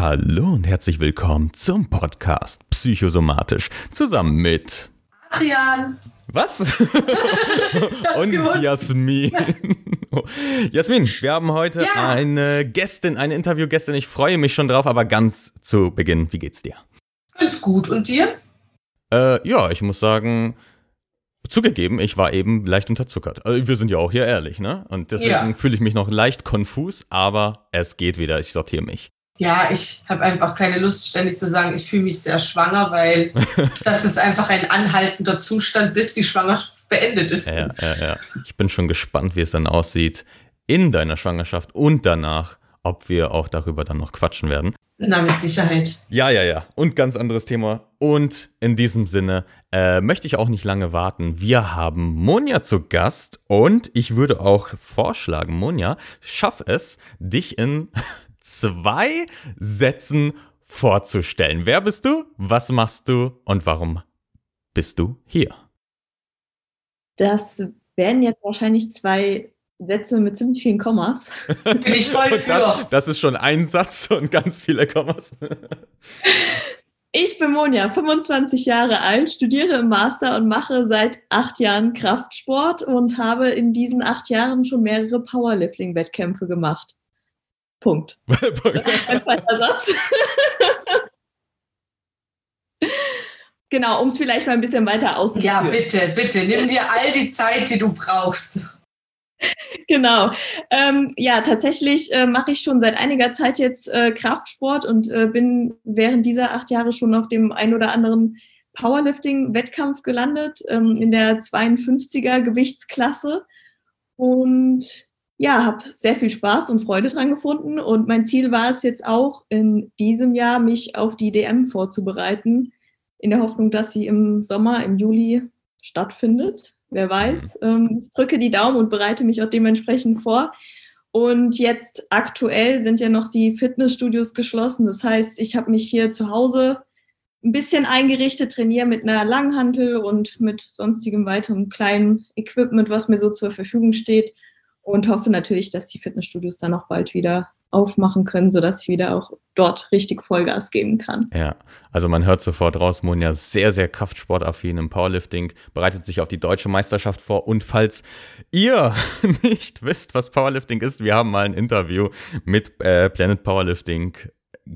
Hallo und herzlich willkommen zum Podcast Psychosomatisch zusammen mit Adrian. Was? und gewusst. Jasmin. Jasmin, wir haben heute Ja. eine Gästin, eine Interviewgästin. Ich freue mich schon drauf, aber ganz zu Beginn, wie geht's dir? Ganz gut. Und dir? Äh, ja, ich muss sagen, zugegeben, ich war eben leicht unterzuckert. Also, wir sind ja auch hier ehrlich, ne? Und deswegen Ja. fühle ich mich noch leicht konfus, aber es geht wieder. Ich sortiere mich. Ja, ich habe einfach keine Lust, ständig zu sagen, ich fühle mich sehr schwanger, weil das ist einfach ein anhaltender Zustand, bis die Schwangerschaft beendet ist. Ja, ja, ja. Ich bin schon gespannt, wie es dann aussieht in deiner Schwangerschaft und danach, ob wir auch darüber dann noch quatschen werden. Na, mit Sicherheit. Ja, ja, ja. Und ganz anderes Thema. Und in diesem Sinne äh, möchte ich auch nicht lange warten. Wir haben Monja zu Gast und ich würde auch vorschlagen, Monja, schaff es, dich in zwei Sätzen vorzustellen. Wer bist du? Was machst du? Und warum bist du hier? Das werden jetzt wahrscheinlich zwei Sätze mit ziemlich vielen Kommas. Bin ich voll für. das, das ist schon ein Satz und ganz viele Kommas. Ich bin Monja, 25 Jahre alt, studiere im Master und mache seit acht Jahren Kraftsport und habe in diesen acht Jahren schon mehrere Powerlifting-Wettkämpfe gemacht. Punkt. Ein zweiter Satz. genau, um es vielleicht mal ein bisschen weiter auszuführen. Ja, bitte, bitte. Nimm dir all die Zeit, die du brauchst. Genau. Ähm, ja, tatsächlich äh, mache ich schon seit einiger Zeit jetzt äh, Kraftsport und äh, bin während dieser acht Jahre schon auf dem ein oder anderen Powerlifting-Wettkampf gelandet, ähm, in der 52er Gewichtsklasse. Und ja, habe sehr viel Spaß und Freude dran gefunden. Und mein Ziel war es jetzt auch in diesem Jahr, mich auf die DM vorzubereiten, in der Hoffnung, dass sie im Sommer, im Juli stattfindet. Wer weiß. Ähm, ich drücke die Daumen und bereite mich auch dementsprechend vor. Und jetzt aktuell sind ja noch die Fitnessstudios geschlossen. Das heißt, ich habe mich hier zu Hause ein bisschen eingerichtet, trainiere mit einer Langhantel und mit sonstigem weiteren kleinen Equipment, was mir so zur Verfügung steht. Und hoffe natürlich, dass die Fitnessstudios dann auch bald wieder aufmachen können, sodass ich wieder auch dort richtig Vollgas geben kann. Ja, also man hört sofort raus, Monja sehr, sehr kraftsportaffin im Powerlifting, bereitet sich auf die deutsche Meisterschaft vor. Und falls ihr nicht wisst, was Powerlifting ist, wir haben mal ein Interview mit äh, Planet Powerlifting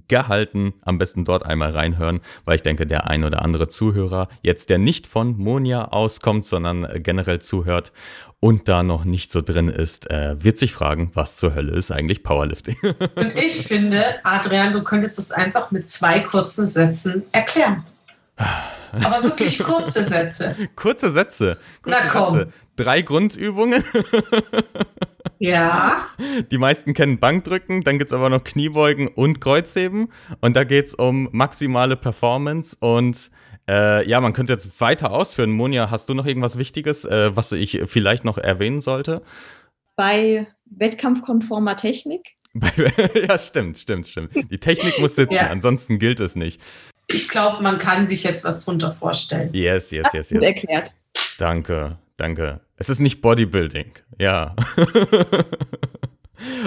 gehalten. Am besten dort einmal reinhören, weil ich denke, der ein oder andere Zuhörer, jetzt der nicht von Monja auskommt, sondern generell zuhört und da noch nicht so drin ist, äh, wird sich fragen, was zur Hölle ist eigentlich Powerlifting? Und ich finde, Adrian, du könntest es einfach mit zwei kurzen Sätzen erklären. Aber wirklich kurze Sätze. Kurze Sätze. Kurze Na komm. Sätze. Drei Grundübungen. Ja, Die meisten kennen Bankdrücken, dann gibt es aber noch Kniebeugen und Kreuzheben. Und da geht es um maximale Performance. Und äh, ja, man könnte jetzt weiter ausführen. Monja, hast du noch irgendwas Wichtiges, äh, was ich vielleicht noch erwähnen sollte? Bei wettkampfkonformer Technik ja, stimmt, stimmt, stimmt. Die Technik muss sitzen, Ja. ansonsten gilt es nicht. Ich glaube, man kann sich jetzt was drunter vorstellen. Yes, yes, yes, gut yes. erklärt. Danke, danke. Es ist nicht Bodybuilding. Ja.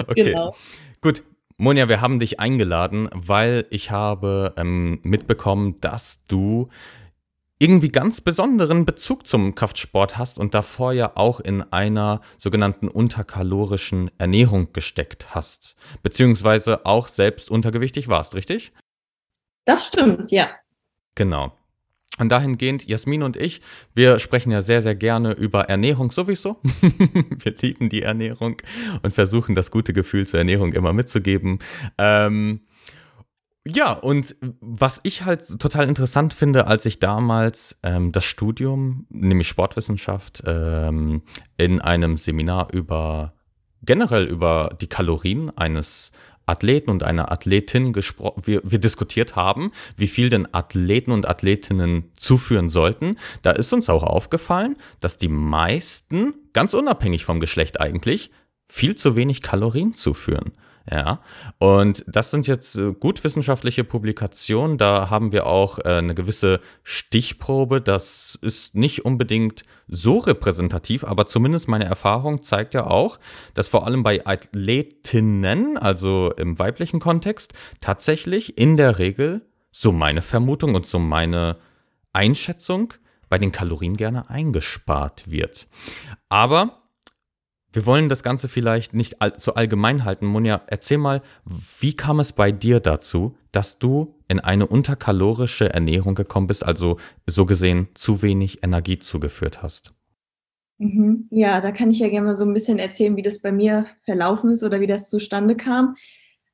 okay. Genau. Gut, Monja, wir haben dich eingeladen, weil ich habe ähm, mitbekommen, dass du irgendwie ganz besonderen Bezug zum Kraftsport hast und davor ja auch in einer sogenannten unterkalorischen Ernährung gesteckt hast, beziehungsweise auch selbst untergewichtig warst, richtig? Das stimmt, ja. Genau. Und dahingehend, Jasmin und ich, wir sprechen ja sehr, sehr gerne über Ernährung sowieso. wir lieben die Ernährung und versuchen das gute Gefühl zur Ernährung immer mitzugeben. Ähm, ja, und was ich halt total interessant finde, als ich damals ähm, das Studium, nämlich Sportwissenschaft, ähm, in einem Seminar über generell über die Kalorien eines Athleten und einer Athletin gesprochen, wir, wir diskutiert haben, wie viel denn Athleten und Athletinnen zuführen sollten. Da ist uns auch aufgefallen, dass die meisten, ganz unabhängig vom Geschlecht eigentlich, viel zu wenig Kalorien zuführen. Ja, und das sind jetzt äh, gut wissenschaftliche Publikationen. Da haben wir auch äh, eine gewisse Stichprobe. Das ist nicht unbedingt so repräsentativ, aber zumindest meine Erfahrung zeigt ja auch, dass vor allem bei Athletinnen, also im weiblichen Kontext, tatsächlich in der Regel, so meine Vermutung und so meine Einschätzung, bei den Kalorien gerne eingespart wird. Aber wir wollen das Ganze vielleicht nicht all, so allgemein halten. Monja, erzähl mal, wie kam es bei dir dazu, dass du in eine unterkalorische Ernährung gekommen bist, also so gesehen zu wenig Energie zugeführt hast? Mhm. Ja, da kann ich ja gerne mal so ein bisschen erzählen, wie das bei mir verlaufen ist oder wie das zustande kam.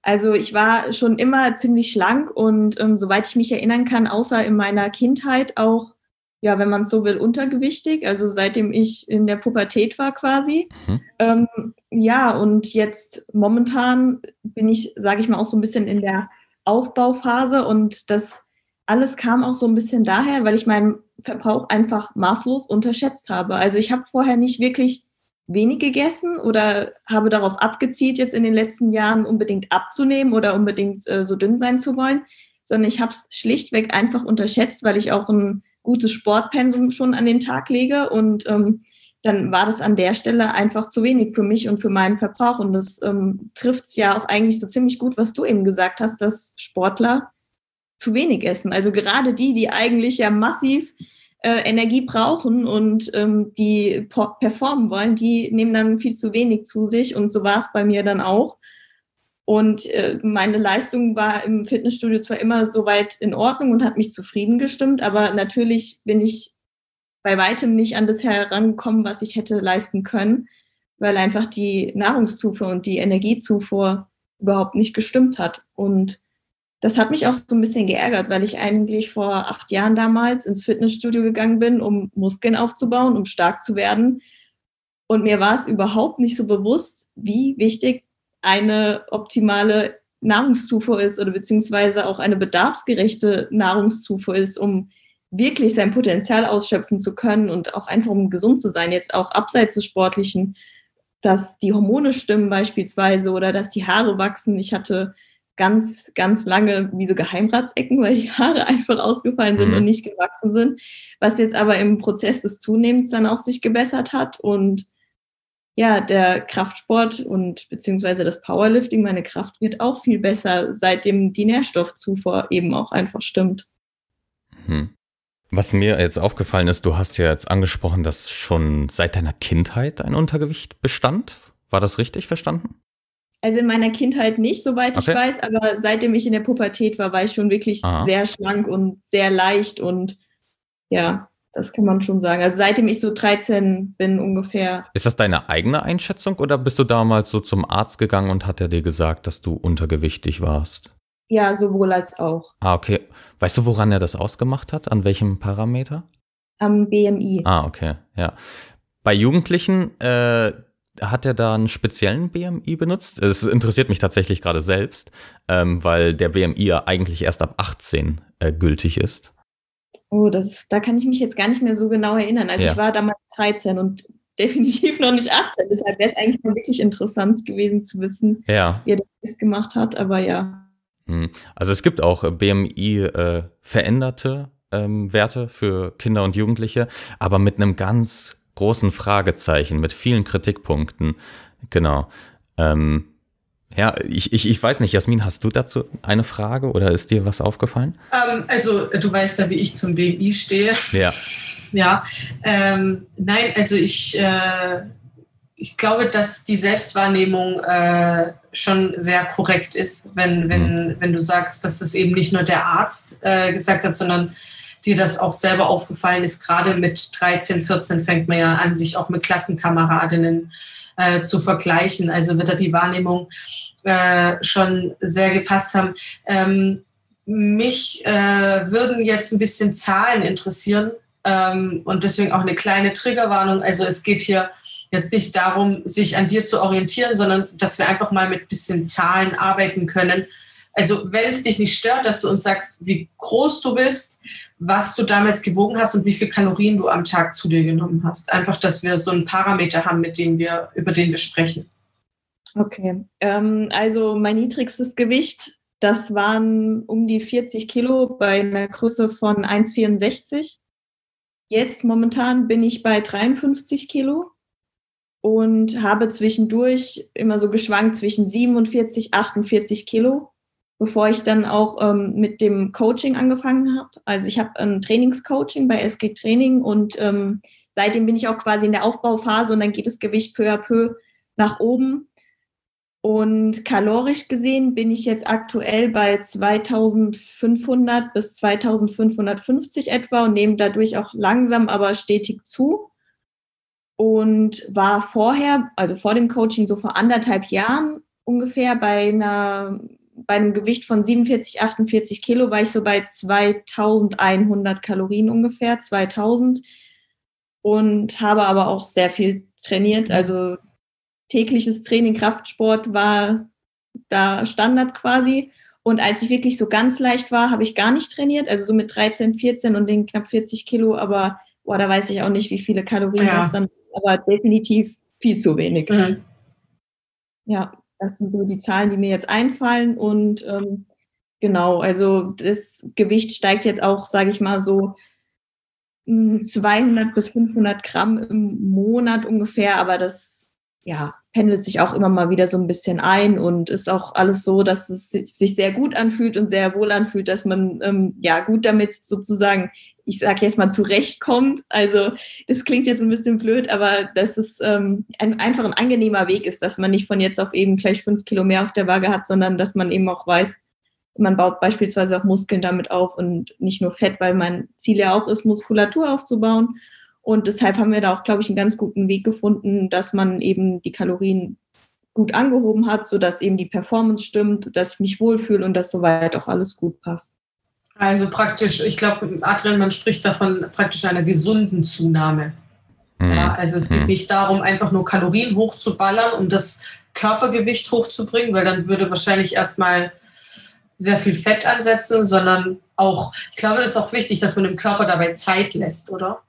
Also ich war schon immer ziemlich schlank und ähm, soweit ich mich erinnern kann, außer in meiner Kindheit auch ja, wenn man es so will, untergewichtig, also seitdem ich in der Pubertät war quasi. Mhm. Ähm, ja, und jetzt momentan bin ich, sage ich mal, auch so ein bisschen in der Aufbauphase und das alles kam auch so ein bisschen daher, weil ich meinen Verbrauch einfach maßlos unterschätzt habe. Also ich habe vorher nicht wirklich wenig gegessen oder habe darauf abgezielt, jetzt in den letzten Jahren unbedingt abzunehmen oder unbedingt äh, so dünn sein zu wollen, sondern ich habe es schlichtweg einfach unterschätzt, weil ich auch ein gutes Sportpensum schon an den Tag lege und ähm, dann war das an der Stelle einfach zu wenig für mich und für meinen Verbrauch. Und das ähm, trifft ja auch eigentlich so ziemlich gut, was du eben gesagt hast, dass Sportler zu wenig essen. Also gerade die, die eigentlich ja massiv äh, Energie brauchen und ähm, die performen wollen, die nehmen dann viel zu wenig zu sich. Und so war es bei mir dann auch. Und äh, meine Leistung war im Fitnessstudio zwar immer soweit in Ordnung und hat mich zufrieden gestimmt, aber natürlich bin ich bei weitem nicht an das herangekommen, was ich hätte leisten können, weil einfach die Nahrungszufuhr und die Energiezufuhr überhaupt nicht gestimmt hat. Und das hat mich auch so ein bisschen geärgert, weil ich eigentlich vor acht Jahren damals ins Fitnessstudio gegangen bin, um Muskeln aufzubauen, um stark zu werden. Und mir war es überhaupt nicht so bewusst, wie wichtig eine optimale Nahrungszufuhr ist oder beziehungsweise auch eine bedarfsgerechte Nahrungszufuhr ist, um wirklich sein Potenzial ausschöpfen zu können und auch einfach um gesund zu sein, jetzt auch abseits des Sportlichen, dass die Hormone stimmen beispielsweise oder dass die Haare wachsen. Ich hatte ganz, ganz lange wie so Geheimratsecken, weil die Haare einfach ausgefallen sind mhm. und nicht gewachsen sind, was jetzt aber im Prozess des Zunehmens dann auch sich gebessert hat und ja, der Kraftsport und beziehungsweise das Powerlifting, meine Kraft wird auch viel besser, seitdem die Nährstoffzufuhr eben auch einfach stimmt. Hm. Was mir jetzt aufgefallen ist, du hast ja jetzt angesprochen, dass schon seit deiner Kindheit ein Untergewicht bestand. War das richtig verstanden? Also in meiner Kindheit nicht, soweit okay. ich weiß, aber seitdem ich in der Pubertät war, war ich schon wirklich Aha. sehr schlank und sehr leicht und ja, das kann man schon sagen. Also seitdem ich so 13 bin ungefähr. Ist das deine eigene Einschätzung oder bist du damals so zum Arzt gegangen und hat er dir gesagt, dass du untergewichtig warst? Ja, sowohl als auch. Ah, okay. Weißt du, woran er das ausgemacht hat? An welchem Parameter? Am BMI. Ah, okay, ja. Bei Jugendlichen äh, hat er da einen speziellen BMI benutzt? Es interessiert mich tatsächlich gerade selbst, ähm, weil der BMI ja eigentlich erst ab 18 äh, gültig ist. Oh, das, da kann ich mich jetzt gar nicht mehr so genau erinnern. Also ja. ich war damals 13 und definitiv noch nicht 18. Deshalb wäre es eigentlich mal wirklich interessant gewesen zu wissen, ja. wie er das gemacht hat. Aber ja. Hm. Also es gibt auch BMI äh, veränderte ähm, Werte für Kinder und Jugendliche, aber mit einem ganz großen Fragezeichen, mit vielen Kritikpunkten. Genau. Ähm, ja, ich, ich, ich weiß nicht, Jasmin, hast du dazu eine Frage oder ist dir was aufgefallen? Ähm, also, du weißt ja, wie ich zum BMI stehe. Ja. Ja. Ähm, nein, also ich, äh, ich glaube, dass die Selbstwahrnehmung äh, schon sehr korrekt ist, wenn, wenn, mhm. wenn du sagst, dass es eben nicht nur der Arzt äh, gesagt hat, sondern dir das auch selber aufgefallen ist. Gerade mit 13, 14 fängt man ja an, sich auch mit Klassenkameradinnen äh, zu vergleichen. Also wird da die Wahrnehmung äh, schon sehr gepasst haben. Ähm, mich äh, würden jetzt ein bisschen Zahlen interessieren ähm, und deswegen auch eine kleine Triggerwarnung. Also es geht hier jetzt nicht darum, sich an dir zu orientieren, sondern dass wir einfach mal mit bisschen Zahlen arbeiten können. Also wenn es dich nicht stört, dass du uns sagst, wie groß du bist, was du damals gewogen hast und wie viel Kalorien du am Tag zu dir genommen hast. Einfach, dass wir so einen Parameter haben, mit dem wir, über den wir sprechen. Okay, ähm, also mein niedrigstes Gewicht, das waren um die 40 Kilo bei einer Größe von 1,64. Jetzt momentan bin ich bei 53 Kilo und habe zwischendurch immer so geschwankt zwischen 47, 48 Kilo, bevor ich dann auch ähm, mit dem Coaching angefangen habe. Also ich habe ein Trainingscoaching bei SG Training und ähm, seitdem bin ich auch quasi in der Aufbauphase und dann geht das Gewicht peu à peu nach oben. Und kalorisch gesehen bin ich jetzt aktuell bei 2500 bis 2550 etwa und nehme dadurch auch langsam, aber stetig zu. Und war vorher, also vor dem Coaching, so vor anderthalb Jahren ungefähr bei einer bei einem Gewicht von 47, 48 Kilo war ich so bei 2100 Kalorien ungefähr, 2000 und habe aber auch sehr viel trainiert. Also tägliches Training, Kraftsport war da Standard quasi. Und als ich wirklich so ganz leicht war, habe ich gar nicht trainiert, also so mit 13, 14 und den knapp 40 Kilo, aber boah, da weiß ich auch nicht, wie viele Kalorien ja. das dann, aber definitiv viel zu wenig. Mhm. Ja, das sind so die Zahlen, die mir jetzt einfallen und ähm, genau, also das Gewicht steigt jetzt auch, sage ich mal so 200 bis 500 Gramm im Monat ungefähr, aber das ja, pendelt sich auch immer mal wieder so ein bisschen ein und ist auch alles so, dass es sich sehr gut anfühlt und sehr wohl anfühlt, dass man ähm, ja gut damit sozusagen, ich sage jetzt mal, zurechtkommt. Also das klingt jetzt ein bisschen blöd, aber dass es ähm, ein, einfach ein angenehmer Weg ist, dass man nicht von jetzt auf eben gleich fünf Kilo mehr auf der Waage hat, sondern dass man eben auch weiß, man baut beispielsweise auch Muskeln damit auf und nicht nur Fett, weil mein Ziel ja auch ist, Muskulatur aufzubauen und deshalb haben wir da auch, glaube ich, einen ganz guten Weg gefunden, dass man eben die Kalorien gut angehoben hat, sodass eben die Performance stimmt, dass ich mich wohlfühle und dass soweit auch alles gut passt. Also praktisch, ich glaube, Adrian, man spricht davon praktisch einer gesunden Zunahme. Mhm. Ja, also es geht mhm. nicht darum, einfach nur Kalorien hochzuballern, um das Körpergewicht hochzubringen, weil dann würde wahrscheinlich erstmal sehr viel Fett ansetzen, sondern auch, ich glaube, das ist auch wichtig, dass man dem Körper dabei Zeit lässt, oder?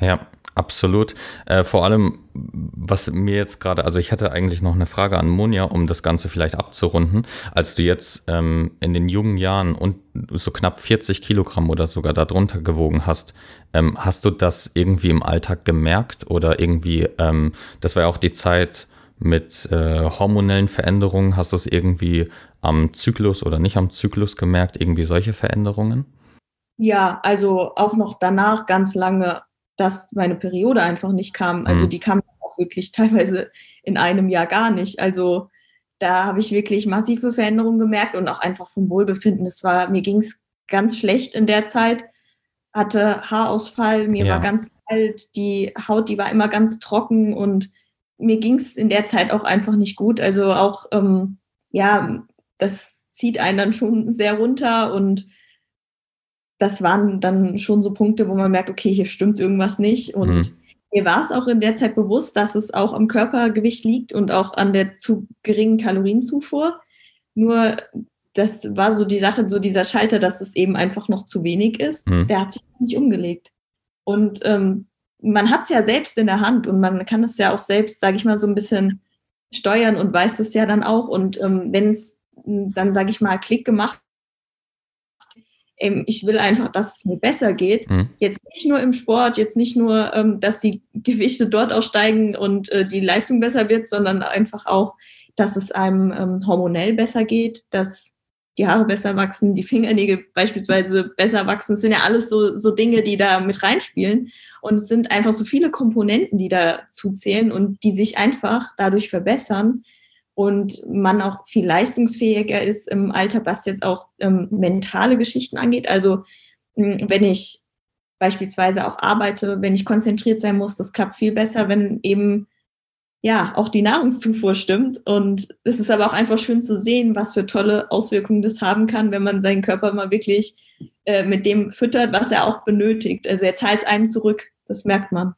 Ja, absolut. Äh, vor allem, was mir jetzt gerade, also ich hatte eigentlich noch eine Frage an Monja, um das Ganze vielleicht abzurunden. Als du jetzt ähm, in den jungen Jahren und so knapp 40 Kilogramm oder sogar darunter gewogen hast, ähm, hast du das irgendwie im Alltag gemerkt oder irgendwie, ähm, das war ja auch die Zeit mit äh, hormonellen Veränderungen, hast du es irgendwie am Zyklus oder nicht am Zyklus gemerkt, irgendwie solche Veränderungen? Ja, also auch noch danach ganz lange dass meine Periode einfach nicht kam. Also mhm. die kam auch wirklich teilweise in einem Jahr gar nicht. Also da habe ich wirklich massive Veränderungen gemerkt und auch einfach vom Wohlbefinden. Es war, mir ging es ganz schlecht in der Zeit, hatte Haarausfall, mir ja. war ganz kalt, die Haut, die war immer ganz trocken und mir ging es in der Zeit auch einfach nicht gut. Also auch, ähm, ja, das zieht einen dann schon sehr runter und das waren dann schon so Punkte, wo man merkt, okay, hier stimmt irgendwas nicht. Und mhm. mir war es auch in der Zeit bewusst, dass es auch am Körpergewicht liegt und auch an der zu geringen Kalorienzufuhr. Nur das war so die Sache, so dieser Schalter, dass es eben einfach noch zu wenig ist, mhm. der hat sich nicht umgelegt. Und ähm, man hat es ja selbst in der Hand und man kann es ja auch selbst, sage ich mal, so ein bisschen steuern und weiß das ja dann auch. Und ähm, wenn es dann, sage ich mal, Klick gemacht ich will einfach, dass es mir besser geht. Mhm. Jetzt nicht nur im Sport, jetzt nicht nur, ähm, dass die Gewichte dort auch steigen und äh, die Leistung besser wird, sondern einfach auch, dass es einem ähm, hormonell besser geht, dass die Haare besser wachsen, die Fingernägel beispielsweise besser wachsen. Das sind ja alles so, so Dinge, die da mit reinspielen. Und es sind einfach so viele Komponenten, die da zuzählen und die sich einfach dadurch verbessern, und man auch viel leistungsfähiger ist im Alter, was jetzt auch ähm, mentale Geschichten angeht. Also wenn ich beispielsweise auch arbeite, wenn ich konzentriert sein muss, das klappt viel besser, wenn eben ja auch die Nahrungszufuhr stimmt. Und es ist aber auch einfach schön zu sehen, was für tolle Auswirkungen das haben kann, wenn man seinen Körper mal wirklich äh, mit dem füttert, was er auch benötigt. Also er zahlt es einem zurück. Das merkt man.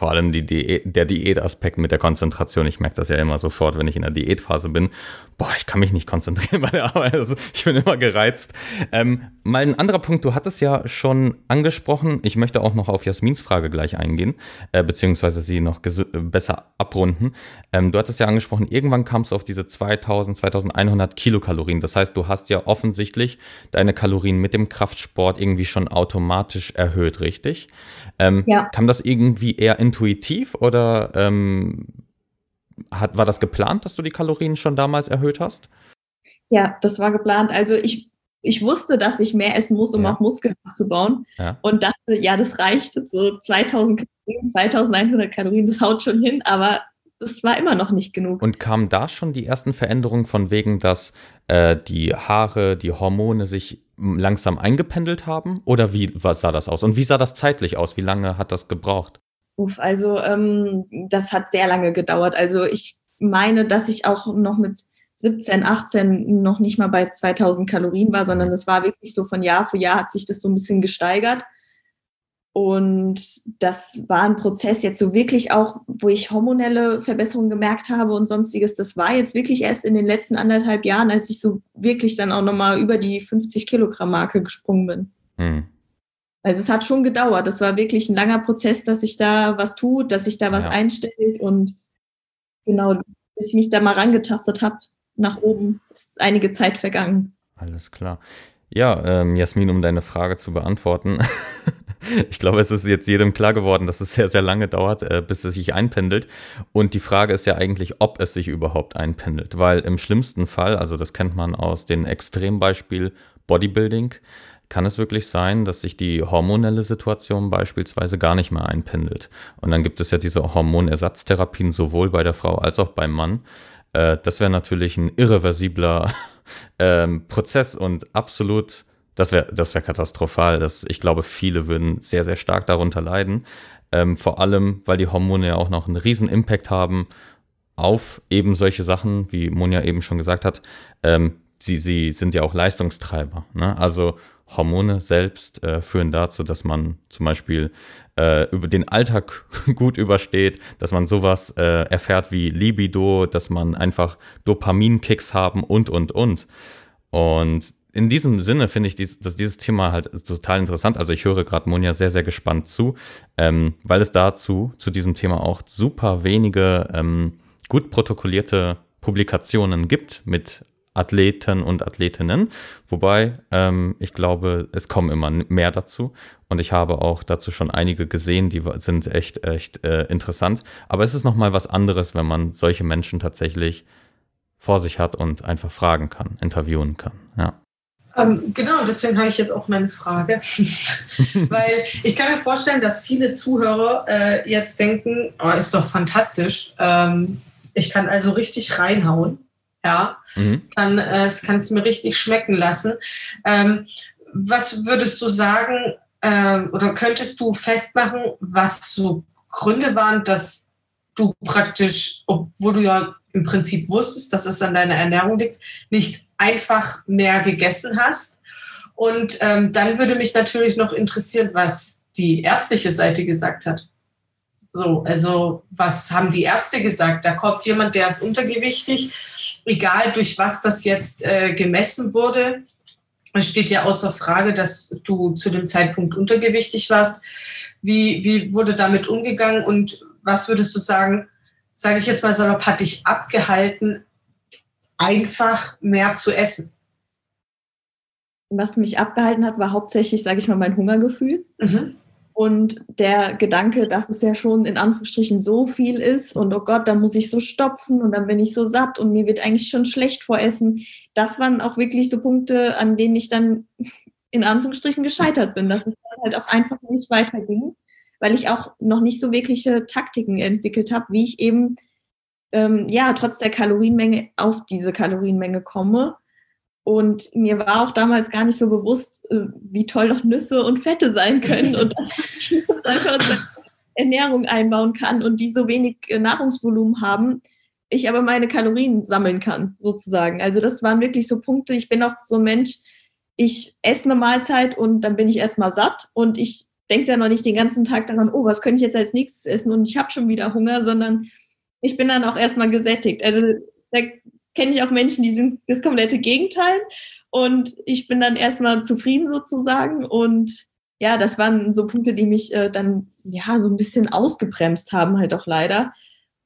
Vor allem die Diät, der Diätaspekt mit der Konzentration. Ich merke das ja immer sofort, wenn ich in der Diätphase bin. Boah, ich kann mich nicht konzentrieren bei der Arbeit. Also ich bin immer gereizt. Ähm, mal ein anderer Punkt, du hattest ja schon angesprochen, ich möchte auch noch auf Jasmins Frage gleich eingehen, äh, beziehungsweise sie noch besser abrunden. Ähm, du hattest ja angesprochen, irgendwann kam es auf diese 2000, 2100 Kilokalorien. Das heißt, du hast ja offensichtlich deine Kalorien mit dem Kraftsport irgendwie schon automatisch erhöht, richtig? Ähm, ja. Kam das irgendwie eher intuitiv oder ähm, hat, war das geplant, dass du die Kalorien schon damals erhöht hast? Ja, das war geplant. Also ich, ich wusste, dass ich mehr essen muss, um ja. auch Muskeln aufzubauen. Ja. Und dachte, ja, das reicht. So 2000 Kalorien, 2100 Kalorien, das haut schon hin. Aber das war immer noch nicht genug. Und kamen da schon die ersten Veränderungen von wegen, dass äh, die Haare, die Hormone sich langsam eingependelt haben? Oder wie was sah das aus? Und wie sah das zeitlich aus? Wie lange hat das gebraucht? Uff, also ähm, das hat sehr lange gedauert. Also ich meine, dass ich auch noch mit 17, 18 noch nicht mal bei 2000 Kalorien war, sondern es war wirklich so von Jahr für Jahr hat sich das so ein bisschen gesteigert. Und das war ein Prozess jetzt so wirklich auch, wo ich hormonelle Verbesserungen gemerkt habe und sonstiges. Das war jetzt wirklich erst in den letzten anderthalb Jahren, als ich so wirklich dann auch nochmal über die 50 Kilogramm Marke gesprungen bin. Hm. Also es hat schon gedauert. Das war wirklich ein langer Prozess, dass sich da was tut, dass sich da was ja. einstellt und genau, bis ich mich da mal rangetastet habe nach oben, ist einige Zeit vergangen. Alles klar. Ja, ähm, Jasmin, um deine Frage zu beantworten. ich glaube, es ist jetzt jedem klar geworden, dass es sehr, sehr lange dauert, äh, bis es sich einpendelt. Und die Frage ist ja eigentlich, ob es sich überhaupt einpendelt. Weil im schlimmsten Fall, also das kennt man aus dem Extrembeispiel Bodybuilding, kann es wirklich sein, dass sich die hormonelle Situation beispielsweise gar nicht mehr einpendelt. Und dann gibt es ja diese Hormonersatztherapien sowohl bei der Frau als auch beim Mann. Äh, das wäre natürlich ein irreversibler ähm, Prozess und absolut, das wäre das wär katastrophal. Das, ich glaube, viele würden sehr, sehr stark darunter leiden. Ähm, vor allem, weil die Hormone ja auch noch einen riesen Impact haben auf eben solche Sachen, wie Monja eben schon gesagt hat. Ähm, sie, sie sind ja auch Leistungstreiber. Ne? Also Hormone selbst äh, führen dazu, dass man zum Beispiel äh, über den Alltag gut übersteht, dass man sowas äh, erfährt wie Libido, dass man einfach Dopaminkicks haben und, und, und. Und in diesem Sinne finde ich dies, dass dieses Thema halt total interessant. Also ich höre gerade Monja sehr, sehr gespannt zu, ähm, weil es dazu, zu diesem Thema auch super wenige ähm, gut protokollierte Publikationen gibt mit Athleten und Athletinnen. Wobei ähm, ich glaube, es kommen immer mehr dazu. Und ich habe auch dazu schon einige gesehen, die sind echt, echt äh, interessant. Aber es ist nochmal was anderes, wenn man solche Menschen tatsächlich vor sich hat und einfach fragen kann, interviewen kann. Ja. Ähm, genau, deswegen habe ich jetzt auch meine Frage. Weil ich kann mir vorstellen, dass viele Zuhörer äh, jetzt denken, oh, ist doch fantastisch. Ähm, ich kann also richtig reinhauen ja, mhm. kann äh, es kann es mir richtig schmecken lassen. Ähm, was würdest du sagen äh, oder könntest du festmachen, was so Gründe waren, dass du praktisch, obwohl du ja im Prinzip wusstest, dass es an deiner Ernährung liegt, nicht einfach mehr gegessen hast? Und ähm, dann würde mich natürlich noch interessieren, was die ärztliche Seite gesagt hat. So, also was haben die Ärzte gesagt? Da kommt jemand, der ist untergewichtig egal durch was das jetzt äh, gemessen wurde, es steht ja außer Frage, dass du zu dem Zeitpunkt untergewichtig warst. Wie, wie wurde damit umgegangen und was würdest du sagen, sage ich jetzt mal salopp, hat dich abgehalten, einfach mehr zu essen? Was mich abgehalten hat, war hauptsächlich, sage ich mal, mein Hungergefühl. Mhm. Und der Gedanke, dass es ja schon in Anführungsstrichen so viel ist und oh Gott, da muss ich so stopfen und dann bin ich so satt und mir wird eigentlich schon schlecht vor Essen, das waren auch wirklich so Punkte, an denen ich dann in Anführungsstrichen gescheitert bin, dass es dann halt auch einfach nicht weiterging, weil ich auch noch nicht so wirkliche Taktiken entwickelt habe, wie ich eben ähm, ja trotz der Kalorienmenge auf diese Kalorienmenge komme und mir war auch damals gar nicht so bewusst, äh, wie toll doch Nüsse und Fette sein können und dass ich einfach Ernährung einbauen kann und die so wenig äh, Nahrungsvolumen haben, ich aber meine Kalorien sammeln kann, sozusagen. Also das waren wirklich so Punkte. Ich bin auch so ein Mensch, ich esse eine Mahlzeit und dann bin ich erstmal satt und ich denke da noch nicht den ganzen Tag daran, oh, was könnte ich jetzt als nächstes essen und ich habe schon wieder Hunger, sondern ich bin dann auch erstmal gesättigt. Also da kenne ich auch Menschen, die sind das komplette Gegenteil und ich bin dann erstmal zufrieden sozusagen und ja, das waren so Punkte, die mich äh, dann ja so ein bisschen ausgebremst haben, halt auch leider.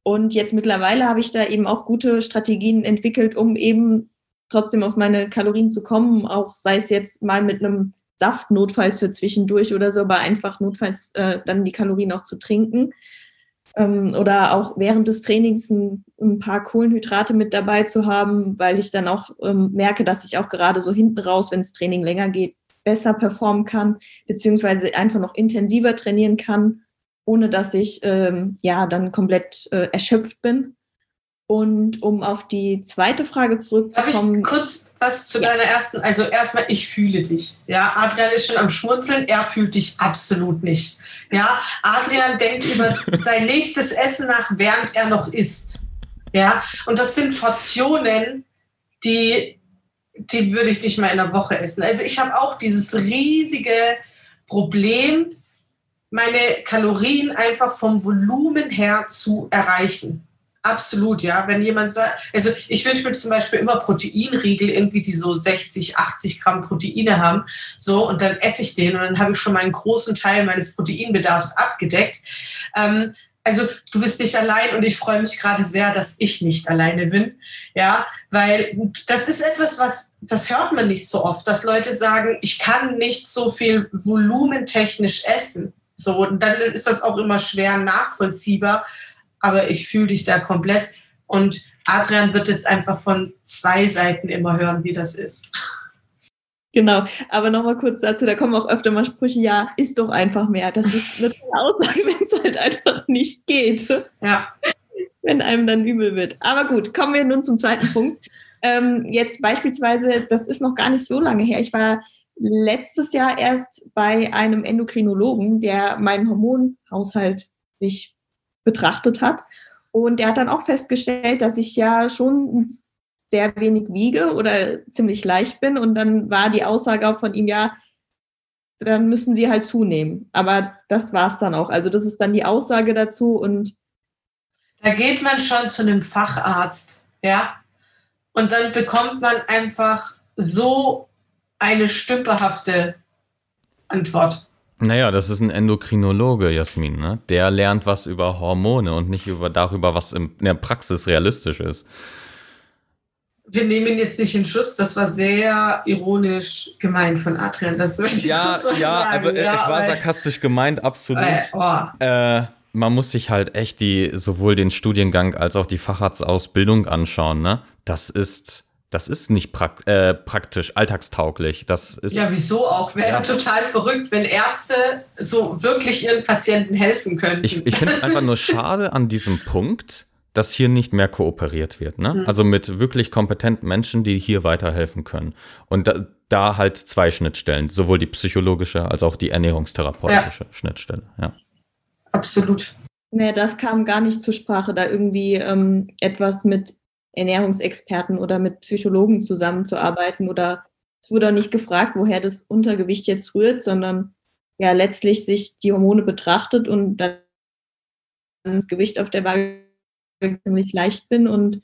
Und jetzt mittlerweile habe ich da eben auch gute Strategien entwickelt, um eben trotzdem auf meine Kalorien zu kommen, auch sei es jetzt mal mit einem Saft notfalls für zwischendurch oder so, aber einfach notfalls äh, dann die Kalorien auch zu trinken. Ähm, oder auch während des Trainings ein, ein, paar Kohlenhydrate mit dabei zu haben, weil ich dann auch ähm, merke, dass ich auch gerade so hinten raus, wenn das Training länger geht, besser performen kann, beziehungsweise einfach noch intensiver trainieren kann, ohne dass ich ähm, ja dann komplett äh, erschöpft bin. Und um auf die zweite Frage zurückzukommen. Darf ich kurz was zu ja. deiner ersten? Also erstmal, ich fühle dich. Ja, Adrian ist schon am Schmunzeln, er fühlt dich absolut nicht. Ja, Adrian denkt über sein nächstes Essen nach, während er noch isst. Ja, und das sind Portionen, die die würde ich nicht mal in einer Woche essen. Also ich habe auch dieses riesige Problem, meine Kalorien einfach vom Volumen her zu erreichen. Absolut, ja. Wenn jemand sagt, also ich wünsche mir zum Beispiel immer Proteinriegel, irgendwie, die so 60, 80 Gramm Proteine haben. So, und dann esse ich den und dann habe ich schon mal einen großen Teil meines Proteinbedarfs abgedeckt. Ähm, also du bist nicht allein und ich freue mich gerade sehr, dass ich nicht alleine bin. Ja, weil das ist etwas, was, das hört man nicht so oft, dass Leute sagen, ich kann nicht so viel volumentechnisch essen. So, und dann ist das auch immer schwer nachvollziehbar. Aber ich fühle dich da komplett. Und Adrian wird jetzt einfach von zwei Seiten immer hören, wie das ist. Genau, aber nochmal kurz dazu, da kommen auch öfter mal Sprüche, ja, ist doch einfach mehr. Das ist eine Aussage, wenn es halt einfach nicht geht. Ja. Wenn einem dann übel wird. Aber gut, kommen wir nun zum zweiten Punkt. Ähm, jetzt beispielsweise, das ist noch gar nicht so lange her. Ich war letztes Jahr erst bei einem Endokrinologen, der meinen Hormonhaushalt sich betrachtet hat. Und der hat dann auch festgestellt, dass ich ja schon sehr wenig wiege oder ziemlich leicht bin. Und dann war die Aussage auch von ihm, ja, dann müssen sie halt zunehmen. Aber das war es dann auch. Also das ist dann die Aussage dazu und da geht man schon zu einem Facharzt, ja, und dann bekommt man einfach so eine stümperhafte Antwort. Naja, das ist ein Endokrinologe, Jasmin, ne? Der lernt was über Hormone und nicht über darüber, was in der Praxis realistisch ist wir nehmen ihn jetzt nicht in Schutz. Das war sehr ironisch gemeint von Adrian. Das würde ich ja, so ja, sagen. Also, äh, ja, es war sarkastisch gemeint, absolut. Äh, oh. äh, man muss sich halt echt die sowohl den Studiengang als auch die Facharztausbildung anschauen. Ne? Das ist das ist nicht prak äh, praktisch, alltagstauglich. Das ist, ja, wieso auch? Wäre ja. total verrückt, wenn Ärzte so wirklich ihren Patienten helfen könnten. Ich, ich finde es einfach nur schade an diesem Punkt, dass hier nicht mehr kooperiert wird. Ne? Mhm. Also mit wirklich kompetenten Menschen, die hier weiterhelfen können. Und da, da halt zwei Schnittstellen, sowohl die psychologische als auch die ernährungstherapeutische ja. Schnittstelle. Ja. Absolut. Nee, das kam gar nicht zur Sprache, da irgendwie ähm, etwas mit Ernährungsexperten oder mit Psychologen zusammenzuarbeiten. Oder es wurde auch nicht gefragt, woher das Untergewicht jetzt rührt, sondern ja letztlich sich die Hormone betrachtet und dann das Gewicht auf der Waage ziemlich leicht bin und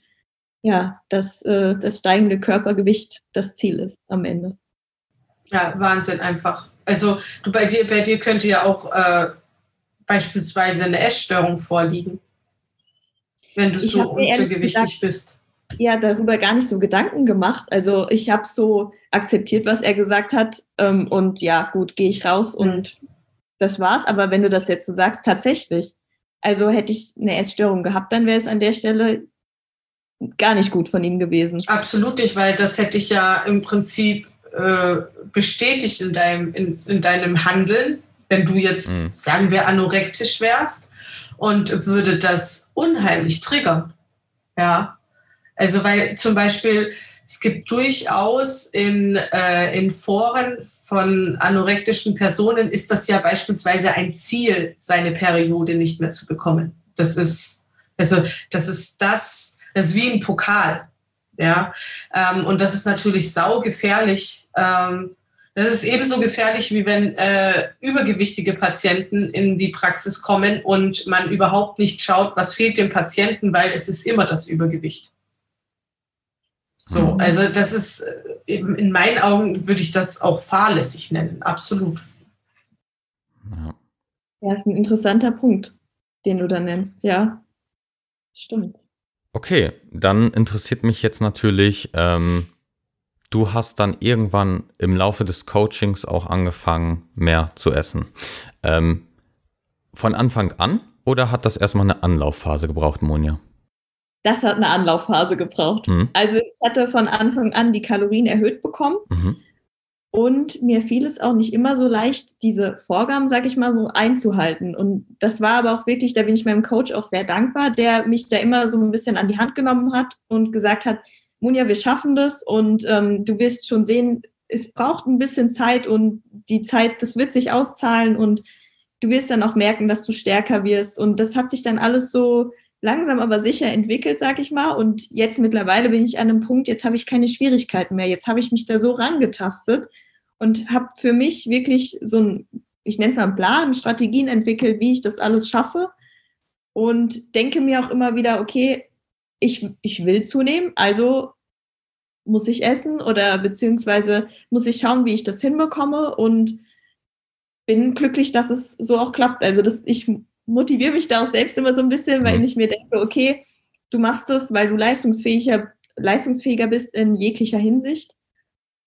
ja, dass äh, das steigende Körpergewicht das Ziel ist am Ende. Ja, Wahnsinn einfach. Also du bei dir, bei dir könnte ja auch äh, beispielsweise eine Essstörung vorliegen, wenn du ich so untergewichtig gesagt, bist. Ja, darüber gar nicht so Gedanken gemacht. Also ich habe so akzeptiert, was er gesagt hat ähm, und ja, gut, gehe ich raus mhm. und das war's. Aber wenn du das jetzt so sagst, tatsächlich. Also hätte ich eine Essstörung gehabt, dann wäre es an der Stelle gar nicht gut von ihm gewesen. Absolut nicht, weil das hätte ich ja im Prinzip äh, bestätigt in deinem, in, in, deinem Handeln, wenn du jetzt, mhm. sagen wir, anorektisch wärst und würde das unheimlich triggern. Ja. Also, weil zum Beispiel, es gibt durchaus in, äh, in Foren von anorektischen Personen ist das ja beispielsweise ein Ziel, seine Periode nicht mehr zu bekommen. Das ist, also, das ist das, das ist wie ein Pokal. Ja, ähm, und das ist natürlich saugefährlich, ähm, Das ist ebenso gefährlich, wie wenn äh, übergewichtige Patienten in die Praxis kommen und man überhaupt nicht schaut, was fehlt dem Patienten, weil es ist immer das Übergewicht. So, also das ist äh, in meinen Augen würde ich das auch fahrlässig nennen, absolut. Ja. ja, ist ein interessanter Punkt, den du da nennst, ja. Stimmt. Okay, dann interessiert mich jetzt natürlich, ähm, du hast dann irgendwann im Laufe des Coachings auch angefangen, mehr zu essen. Ähm, von Anfang an oder hat das erstmal eine Anlaufphase gebraucht, Monja? Das hat eine Anlaufphase gebraucht. Mhm. Also ich hatte von Anfang an die Kalorien erhöht bekommen. Mhm. Und mir fiel es auch nicht immer so leicht, diese Vorgaben, sag ich mal, so einzuhalten. Und das war aber auch wirklich, da bin ich meinem Coach auch sehr dankbar, der mich da immer so ein bisschen an die Hand genommen hat und gesagt hat, Munja, wir schaffen das und ähm, du wirst schon sehen, es braucht ein bisschen Zeit und die Zeit, das wird sich auszahlen und du wirst dann auch merken, dass du stärker wirst. Und das hat sich dann alles so langsam aber sicher entwickelt, sag ich mal. Und jetzt mittlerweile bin ich an einem Punkt, jetzt habe ich keine Schwierigkeiten mehr. Jetzt habe ich mich da so rangetastet und habe für mich wirklich so ein, ich nenne es mal einen Plan, Strategien entwickelt, wie ich das alles schaffe. Und denke mir auch immer wieder, okay, ich, ich will zunehmen, also muss ich essen oder beziehungsweise muss ich schauen, wie ich das hinbekomme und bin glücklich, dass es so auch klappt. Also das, ich motiviere mich da auch selbst immer so ein bisschen, weil mhm. ich mir denke, okay, du machst das, weil du leistungsfähiger, leistungsfähiger bist in jeglicher Hinsicht.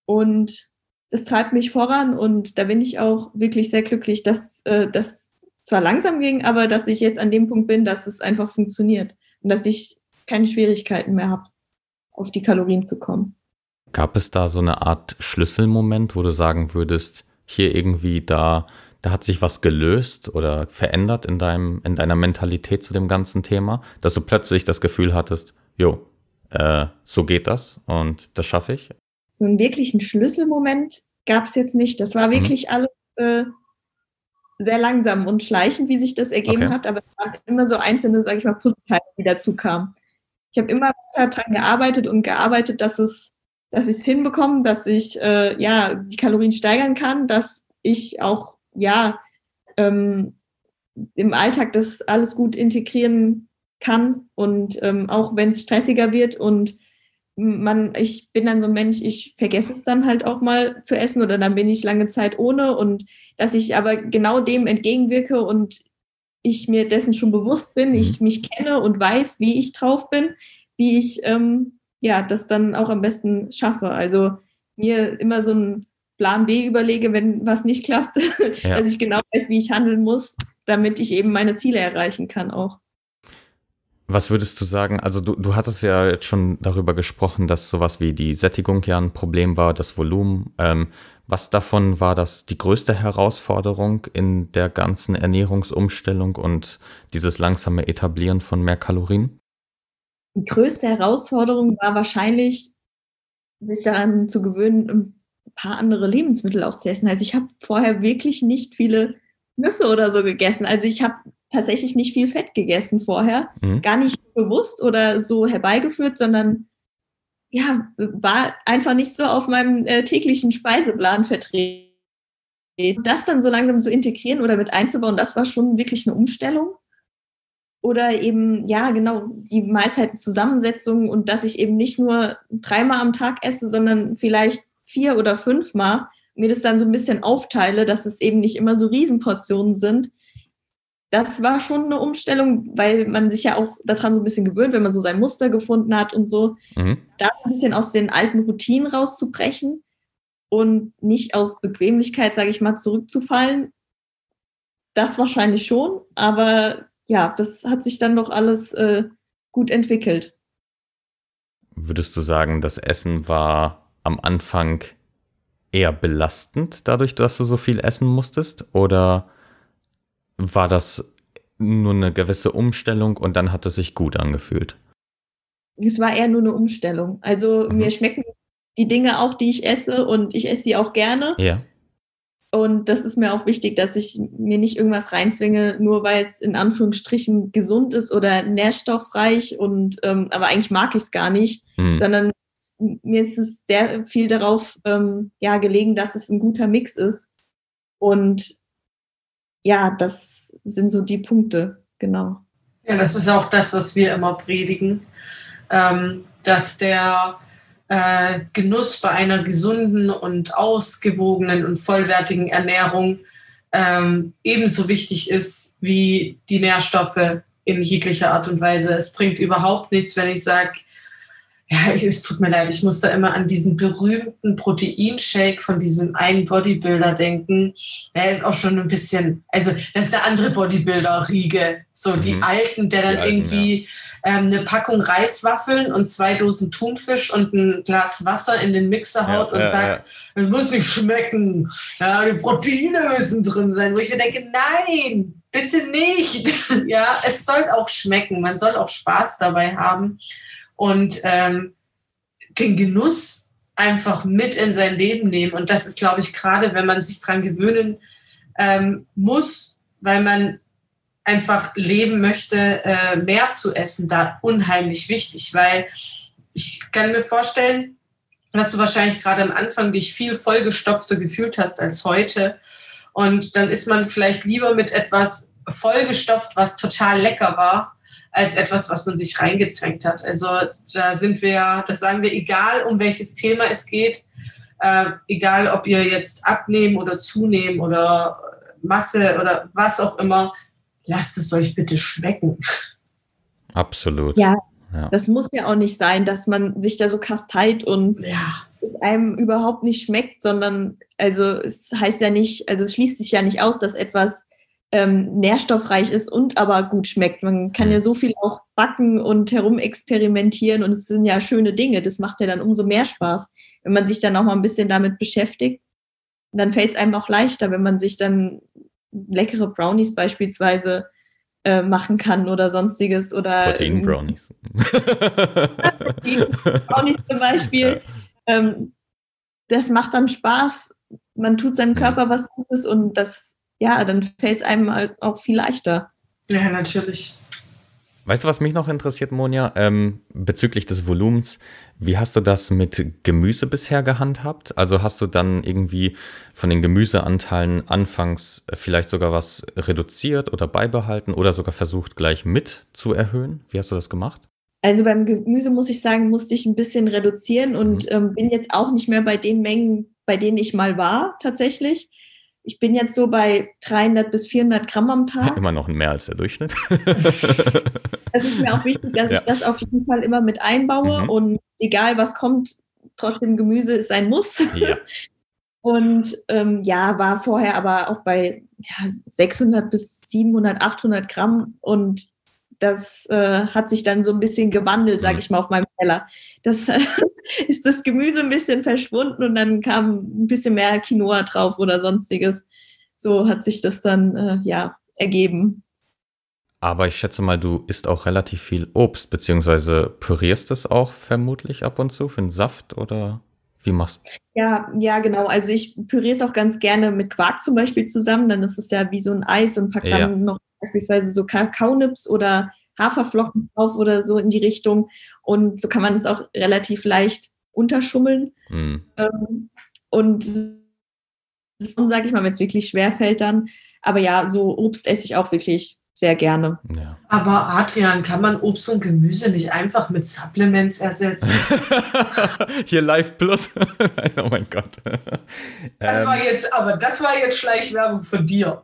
Und das treibt mich voran und da bin ich auch wirklich sehr glücklich, dass äh, das zwar langsam ging, aber dass ich jetzt an dem Punkt bin, dass es einfach funktioniert und dass ich keine Schwierigkeiten mehr habe, auf die Kalorien zu kommen. Gab es da so eine Art Schlüsselmoment, wo du sagen würdest, hier irgendwie da, da hat sich was gelöst oder verändert in deinem, in deiner Mentalität zu dem ganzen Thema, dass du plötzlich das Gefühl hattest, jo, äh, so geht das und das schaffe ich? So einen wirklichen Schlüsselmoment gab es jetzt nicht. Das war mhm. wirklich mhm. alles äh, sehr langsam und schleichend, wie sich das ergeben okay. hat, aber es waren immer so einzelne, sage ich mal, Puzzleteile, die dazu kamen ich habe immer weiter daran gearbeitet und gearbeitet, dass es, dass ich es hinbekomme, dass ich äh, ja die Kalorien steigern kann, dass ich auch ja ähm, im Alltag das alles gut integrieren kann und ähm, auch wenn es stressiger wird und man, ich bin dann so ein Mensch, ich vergesse es dann halt auch mal zu essen oder dann bin ich lange Zeit ohne und dass ich aber genau dem entgegenwirke und ich mir dessen schon bewusst bin, ich mhm. mich kenne und weiß, wie ich drauf bin, wie ich ähm, ja das dann auch am besten schaffe. Also mir immer so einen Plan B überlege, wenn was nicht klappt, ja. dass ich genau weiß, wie ich handeln muss, damit ich eben meine Ziele erreichen kann auch. Was würdest du sagen? Also du, du hattest ja jetzt schon darüber gesprochen, dass sowas wie die Sättigung ja ein Problem war, das Volumen. Ähm, was davon war das die größte Herausforderung in der ganzen Ernährungsumstellung und dieses langsame Etablieren von mehr Kalorien? Die größte Herausforderung war wahrscheinlich, sich daran zu gewöhnen, paar andere Lebensmittel auch zu essen. Also ich habe vorher wirklich nicht viele Nüsse oder so gegessen. Also ich habe tatsächlich nicht viel Fett gegessen vorher. Mhm. Gar nicht bewusst oder so herbeigeführt, sondern ja, war einfach nicht so auf meinem äh, täglichen Speiseplan vertreten. Das dann so langsam zu integrieren oder mit einzubauen, das war schon wirklich eine Umstellung. Oder eben, ja, genau, die Mahlzeitenzusammensetzung und dass ich eben nicht nur dreimal am Tag esse, sondern vielleicht vier oder fünfmal, mir das dann so ein bisschen aufteile, dass es eben nicht immer so Riesenportionen sind, das war schon eine Umstellung, weil man sich ja auch daran so ein bisschen gewöhnt, wenn man so sein Muster gefunden hat und so, mhm. da ein bisschen aus den alten Routinen rauszubrechen und nicht aus Bequemlichkeit, sage ich mal, zurückzufallen. Das wahrscheinlich schon, aber ja, das hat sich dann doch alles äh, gut entwickelt. Würdest du sagen, das Essen war am Anfang eher belastend, dadurch, dass du so viel essen musstest? Oder war das nur eine gewisse Umstellung und dann hat es sich gut angefühlt? Es war eher nur eine Umstellung. Also mhm. mir schmecken die Dinge auch, die ich esse und ich esse sie auch gerne. Ja. Und das ist mir auch wichtig, dass ich mir nicht irgendwas reinzwinge, nur weil es in Anführungsstrichen gesund ist oder nährstoffreich und ähm, aber eigentlich mag ich es gar nicht, mhm. sondern mir ist es sehr viel darauf ähm, ja, gelegen, dass es ein guter Mix ist. Und ja, das sind so die Punkte, genau. Ja, das ist auch das, was wir immer predigen, ähm, dass der äh, Genuss bei einer gesunden und ausgewogenen und vollwertigen Ernährung ähm, ebenso wichtig ist wie die Nährstoffe in jeglicher Art und Weise. Es bringt überhaupt nichts, wenn ich sage, ja, es tut mir leid, ich muss da immer an diesen berühmten Proteinshake von diesem einen Bodybuilder denken. Er ist auch schon ein bisschen, also das ist eine andere Bodybuilder-Riege. So mhm. die Alten, der dann Alten, irgendwie ja. ähm, eine Packung Reiswaffeln und zwei Dosen Thunfisch und ein Glas Wasser in den Mixer haut ja, und ja, sagt, es muss nicht schmecken. Ja, die Proteine müssen drin sein. Wo ich mir denke, nein, bitte nicht. ja, es soll auch schmecken. Man soll auch Spaß dabei haben und ähm, den Genuss einfach mit in sein Leben nehmen. Und das ist, glaube ich, gerade, wenn man sich daran gewöhnen ähm, muss, weil man einfach leben möchte, äh, mehr zu essen, da unheimlich wichtig. Weil ich kann mir vorstellen, dass du wahrscheinlich gerade am Anfang dich viel vollgestopfter gefühlt hast als heute. Und dann ist man vielleicht lieber mit etwas vollgestopft, was total lecker war, als etwas, was man sich reingezwängt hat. Also da sind wir, das sagen wir, egal um welches Thema es geht, äh, egal ob ihr jetzt abnehmen oder zunehmen oder Masse oder was auch immer, lasst es euch bitte schmecken. Absolut. Ja, ja. das muss ja auch nicht sein, dass man sich da so kasteit und ja. es einem überhaupt nicht schmeckt, sondern also es heißt ja nicht, also es schließt sich ja nicht aus, dass etwas ähm, nährstoffreich ist und aber gut schmeckt. Man kann ja mhm. so viel auch backen und herumexperimentieren und es sind ja schöne Dinge. Das macht ja dann umso mehr Spaß, wenn man sich dann auch mal ein bisschen damit beschäftigt. Dann fällt es einem auch leichter, wenn man sich dann leckere Brownies beispielsweise äh, machen kann oder sonstiges oder Protein-Brownies. Protein-Brownies zum Beispiel. Ja. Ähm, das macht dann Spaß. Man tut seinem mhm. Körper was Gutes und das ja, dann fällt es einem halt auch viel leichter. Ja, natürlich. Weißt du, was mich noch interessiert, Monja, ähm, bezüglich des Volumens? Wie hast du das mit Gemüse bisher gehandhabt? Also hast du dann irgendwie von den Gemüseanteilen anfangs vielleicht sogar was reduziert oder beibehalten oder sogar versucht gleich mit zu erhöhen? Wie hast du das gemacht? Also beim Gemüse muss ich sagen, musste ich ein bisschen reduzieren und mhm. ähm, bin jetzt auch nicht mehr bei den Mengen, bei denen ich mal war, tatsächlich ich bin jetzt so bei 300 bis 400 Gramm am Tag. Immer noch mehr als der Durchschnitt. Es ist mir auch wichtig, dass ja. ich das auf jeden Fall immer mit einbaue mhm. und egal was kommt, trotzdem Gemüse ist ein Muss. Ja. Und ähm, ja, war vorher aber auch bei ja, 600 bis 700, 800 Gramm und das äh, hat sich dann so ein bisschen gewandelt, sage mhm. ich mal, auf meinem Teller. Das ist das Gemüse ein bisschen verschwunden und dann kam ein bisschen mehr Quinoa drauf oder sonstiges. So hat sich das dann äh, ja ergeben. Aber ich schätze mal, du isst auch relativ viel Obst, beziehungsweise pürierst es auch vermutlich ab und zu für einen Saft oder wie machst du? Ja, ja, genau. Also ich püriere es auch ganz gerne mit Quark zum Beispiel zusammen. Dann ist es ja wie so ein Eis und pack dann ja. noch beispielsweise so Kakaonips oder Haferflocken drauf oder so in die Richtung. Und so kann man es auch relativ leicht unterschummeln. Mhm. Ähm, und sage ich mal, wenn es wirklich schwer fällt dann. Aber ja, so Obst esse ich auch wirklich sehr gerne. Ja. Aber Adrian, kann man Obst und Gemüse nicht einfach mit Supplements ersetzen? Hier Live Plus. oh mein Gott. Das war ähm. jetzt, aber das war jetzt Schleichwerbung für dir.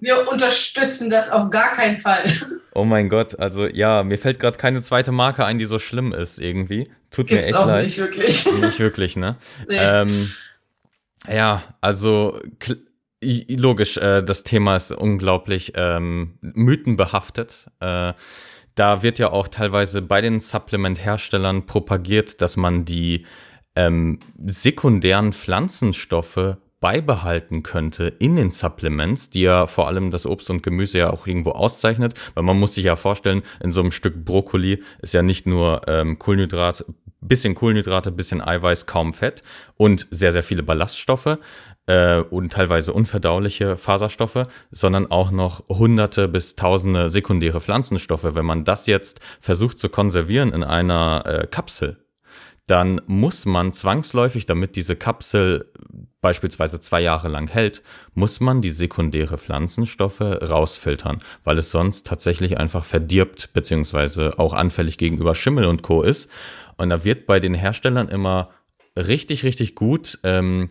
Wir unterstützen das auf gar keinen Fall. Oh mein Gott, also ja, mir fällt gerade keine zweite Marke ein, die so schlimm ist irgendwie. Tut Gibt's mir echt auch leid. Nicht wirklich. Nicht wirklich, ne? Nee. Ähm, ja, also logisch, äh, das Thema ist unglaublich ähm, mythenbehaftet. Äh, da wird ja auch teilweise bei den Supplement-Herstellern propagiert, dass man die ähm, sekundären Pflanzenstoffe beibehalten könnte in den Supplements, die ja vor allem das Obst und Gemüse ja auch irgendwo auszeichnet, weil man muss sich ja vorstellen, in so einem Stück Brokkoli ist ja nicht nur ähm, Kohlenhydrat, bisschen Kohlenhydrate, bisschen Eiweiß, kaum Fett und sehr, sehr viele Ballaststoffe äh, und teilweise unverdauliche Faserstoffe, sondern auch noch hunderte bis tausende sekundäre Pflanzenstoffe. Wenn man das jetzt versucht zu konservieren in einer äh, Kapsel, dann muss man zwangsläufig, damit diese Kapsel beispielsweise zwei Jahre lang hält, muss man die sekundäre Pflanzenstoffe rausfiltern, weil es sonst tatsächlich einfach verdirbt, beziehungsweise auch anfällig gegenüber Schimmel und Co. ist. Und da wird bei den Herstellern immer richtig, richtig gut ähm,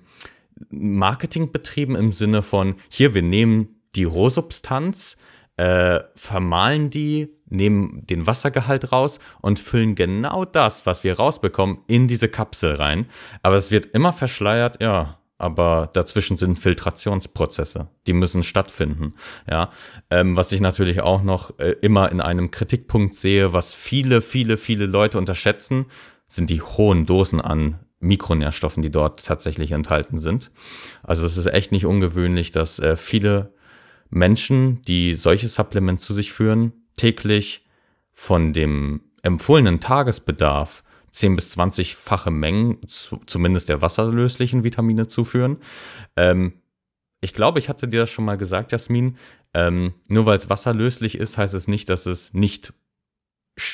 Marketing betrieben im Sinne von, hier, wir nehmen die Rohsubstanz, äh, vermahlen die, nehmen den Wassergehalt raus und füllen genau das, was wir rausbekommen, in diese Kapsel rein. Aber es wird immer verschleiert, ja, aber dazwischen sind Filtrationsprozesse, die müssen stattfinden. Ja, ähm, was ich natürlich auch noch äh, immer in einem Kritikpunkt sehe, was viele, viele, viele Leute unterschätzen, sind die hohen Dosen an Mikronährstoffen, die dort tatsächlich enthalten sind. Also es ist echt nicht ungewöhnlich, dass äh, viele Menschen, die solche Supplements zu sich führen, täglich von dem empfohlenen Tagesbedarf 10 bis 20-fache Mengen, zu, zumindest der wasserlöslichen Vitamine zuführen. Ähm, ich glaube, ich hatte dir das schon mal gesagt, Jasmin. Ähm, nur weil es wasserlöslich ist, heißt es nicht, dass es nicht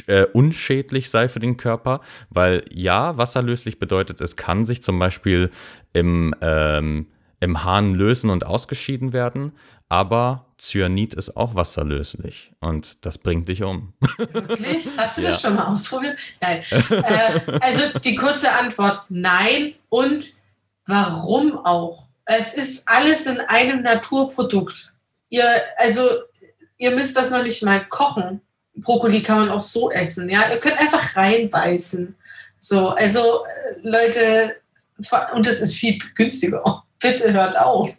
äh, unschädlich sei für den Körper, weil ja, wasserlöslich bedeutet, es kann sich zum Beispiel im, ähm, im Hahn lösen und ausgeschieden werden, aber Cyanid ist auch wasserlöslich und das bringt dich um. Wirklich? Hast du ja. das schon mal ausprobiert? Nein. äh, also die kurze Antwort, nein. Und warum auch? Es ist alles in einem Naturprodukt. Ihr, also, ihr müsst das noch nicht mal kochen. Brokkoli kann man auch so essen. Ja, ihr könnt einfach reinbeißen. So, also äh, Leute, und das ist viel günstiger. Bitte hört auf.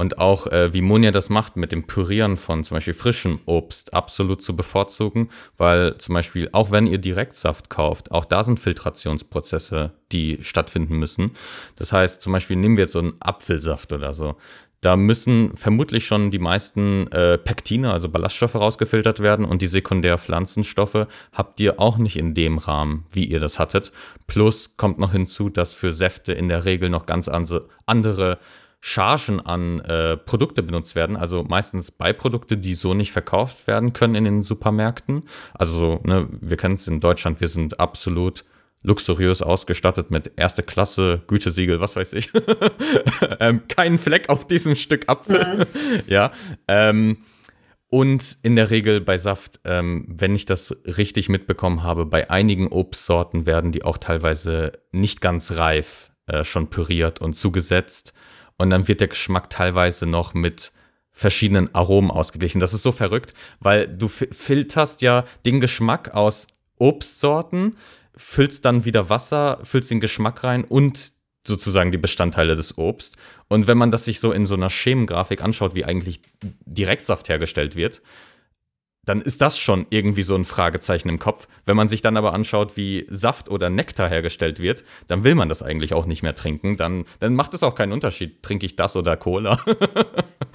Und auch, äh, wie Monja das macht, mit dem Pürieren von zum Beispiel frischem Obst absolut zu bevorzugen, weil zum Beispiel, auch wenn ihr Direktsaft kauft, auch da sind Filtrationsprozesse, die stattfinden müssen. Das heißt, zum Beispiel nehmen wir jetzt so einen Apfelsaft oder so. Da müssen vermutlich schon die meisten äh, Pektine, also Ballaststoffe, rausgefiltert werden und die Sekundärpflanzenstoffe habt ihr auch nicht in dem Rahmen, wie ihr das hattet. Plus kommt noch hinzu, dass für Säfte in der Regel noch ganz andere Chargen an äh, Produkte benutzt werden, also meistens Beiprodukte, die so nicht verkauft werden können in den Supermärkten. Also, ne, wir kennen es in Deutschland, wir sind absolut luxuriös ausgestattet mit erste Klasse, Gütesiegel, was weiß ich. ähm, kein Fleck auf diesem Stück Apfel. ja. Ähm, und in der Regel bei Saft, ähm, wenn ich das richtig mitbekommen habe, bei einigen Obstsorten werden die auch teilweise nicht ganz reif äh, schon püriert und zugesetzt. Und dann wird der Geschmack teilweise noch mit verschiedenen Aromen ausgeglichen. Das ist so verrückt, weil du filterst ja den Geschmack aus Obstsorten, füllst dann wieder Wasser, füllst den Geschmack rein und sozusagen die Bestandteile des Obst. Und wenn man das sich so in so einer Schemengrafik anschaut, wie eigentlich Direktsaft hergestellt wird, dann ist das schon irgendwie so ein Fragezeichen im Kopf. Wenn man sich dann aber anschaut, wie Saft oder Nektar hergestellt wird, dann will man das eigentlich auch nicht mehr trinken. Dann, dann macht es auch keinen Unterschied, trinke ich das oder Cola.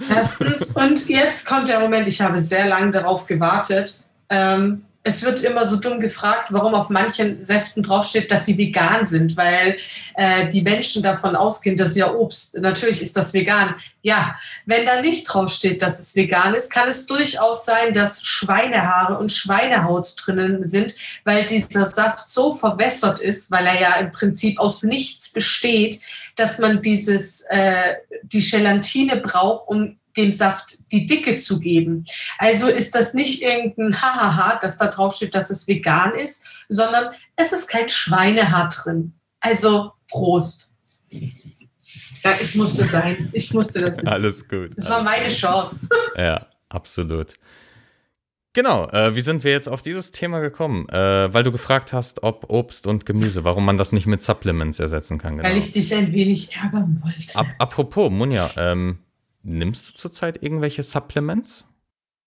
Erstens, und jetzt kommt der Moment, ich habe sehr lange darauf gewartet. Ähm, es wird immer so dumm gefragt, warum auf manchen Säften draufsteht, dass sie vegan sind, weil äh, die Menschen davon ausgehen, dass ja Obst, natürlich ist das vegan. Ja, wenn da nicht draufsteht, dass es vegan ist, kann es durchaus sein, dass Schweinehaare und Schweinehaut drinnen sind, weil dieser Saft so verwässert ist, weil er ja im Prinzip aus nichts besteht, dass man dieses, äh, die Gelatine braucht, um dem Saft die Dicke zu geben. Also ist das nicht irgendein Hahaha, dass da drauf steht, dass es vegan ist, sondern es ist kein Schweinehaar drin. Also Prost. Ja, es musste sein. Ich musste das jetzt. Alles gut. Das war meine Chance. Ja, absolut. Genau, äh, wie sind wir jetzt auf dieses Thema gekommen? Äh, weil du gefragt hast, ob Obst und Gemüse, warum man das nicht mit Supplements ersetzen kann. Genau. Weil ich dich ein wenig ärgern wollte. Ap apropos, Munja, ähm, Nimmst du zurzeit irgendwelche Supplements?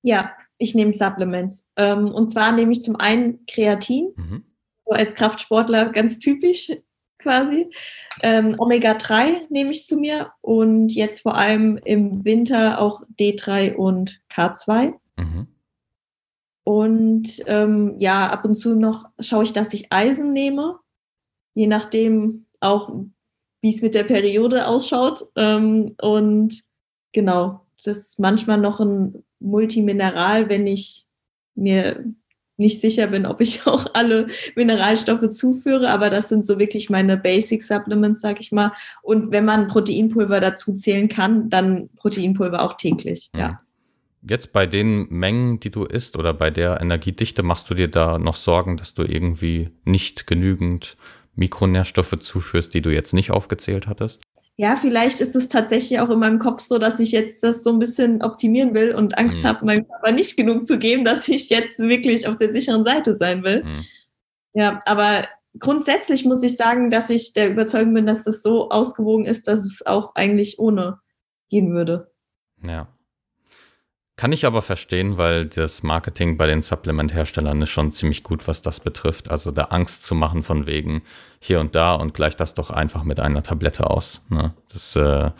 Ja, ich nehme Supplements. Ähm, und zwar nehme ich zum einen Kreatin, mhm. so als Kraftsportler ganz typisch quasi. Ähm, Omega-3 nehme ich zu mir und jetzt vor allem im Winter auch D3 und K2. Mhm. Und ähm, ja, ab und zu noch schaue ich, dass ich Eisen nehme, je nachdem auch, wie es mit der Periode ausschaut. Ähm, und genau, das ist manchmal noch ein Multimineral, wenn ich mir nicht sicher bin, ob ich auch alle Mineralstoffe zuführe, aber das sind so wirklich meine Basic Supplements, sag ich mal. Und wenn man Proteinpulver dazu zählen kann, dann Proteinpulver auch täglich, ja. ja. Jetzt bei den Mengen, die du isst oder bei der Energiedichte, machst du dir da noch Sorgen, dass du irgendwie nicht genügend Mikronährstoffe zuführst, die du jetzt nicht aufgezählt hattest? Ja, vielleicht ist es tatsächlich auch in meinem Kopf so, dass ich jetzt das so ein bisschen optimieren will und Angst mhm. habe, meinem Körper nicht genug zu geben, dass ich jetzt wirklich auf der sicheren Seite sein will. Mhm. Ja, aber grundsätzlich muss ich sagen, dass ich der Überzeugung bin, dass das so ausgewogen ist, dass es auch eigentlich ohne gehen würde. Ja. Kann ich aber verstehen, weil das Marketing bei den Supplement-Herstellern ist schon ziemlich gut, was das betrifft. Also da Angst zu machen von wegen hier und da und gleich das doch einfach mit einer Tablette aus. Ne? Das äh,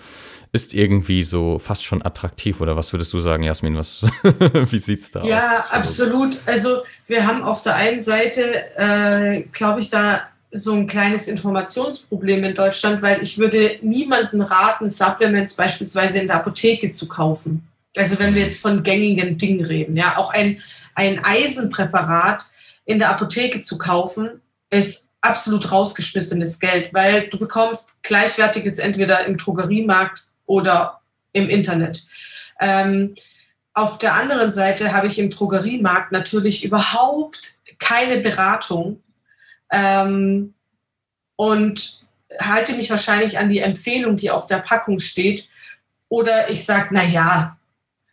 ist irgendwie so fast schon attraktiv. Oder was würdest du sagen, Jasmin? Was, wie sieht's da ja, aus? Ja, absolut. Also wir haben auf der einen Seite, äh, glaube ich, da so ein kleines Informationsproblem in Deutschland, weil ich würde niemanden raten, Supplements beispielsweise in der Apotheke zu kaufen. Also wenn wir jetzt von gängigen Dingen reden, ja, auch ein, ein Eisenpräparat in der Apotheke zu kaufen, ist absolut rausgeschmissenes Geld, weil du bekommst gleichwertiges entweder im Drogeriemarkt oder im Internet. Ähm, auf der anderen Seite habe ich im Drogeriemarkt natürlich überhaupt keine Beratung ähm, und halte mich wahrscheinlich an die Empfehlung, die auf der Packung steht. Oder ich sage, na ja,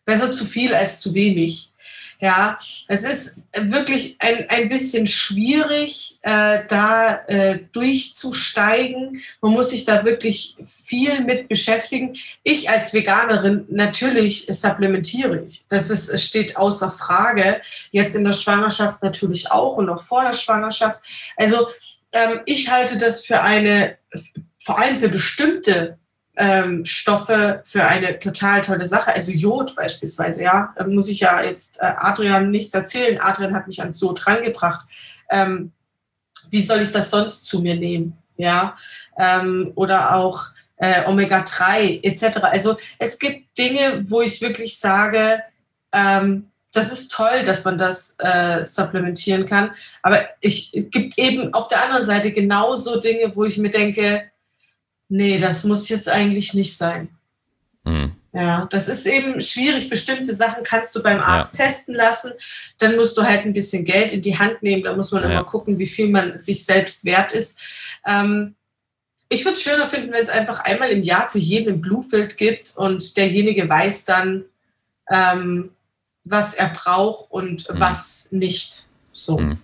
Besser zu viel als zu wenig. Ja, es ist wirklich ein, ein bisschen schwierig, äh, da äh, durchzusteigen. Man muss sich da wirklich viel mit beschäftigen. Ich als Veganerin natürlich supplementiere ich. Das ist, steht außer Frage. Jetzt in der Schwangerschaft natürlich auch und auch vor der Schwangerschaft. Also ähm, ich halte das für eine, vor allem für bestimmte ähm, Stoffe für eine total tolle Sache. Also Jod beispielsweise, ja. Da muss ich ja jetzt äh, Adrian nichts erzählen. Adrian hat mich ans Jod rangebracht. Ähm, wie soll ich das sonst zu mir nehmen? Ja. Ähm, oder auch äh, Omega-3 etc. Also es gibt Dinge, wo ich wirklich sage, ähm, das ist toll, dass man das äh, supplementieren kann. Aber ich, es gibt eben auf der anderen Seite genauso Dinge, wo ich mir denke, nee, das muss jetzt eigentlich nicht sein. Mhm. Ja, das ist eben schwierig. Bestimmte Sachen kannst du beim Arzt ja. testen lassen. Dann musst du halt ein bisschen Geld in die Hand nehmen. Da muss man ja. immer gucken, wie viel man sich selbst wert ist. Ähm, ich würde es schöner finden, wenn es einfach einmal im Jahr für jeden ein Blutbild gibt und derjenige weiß dann, ähm, was er braucht und mhm. was nicht. So. Mhm.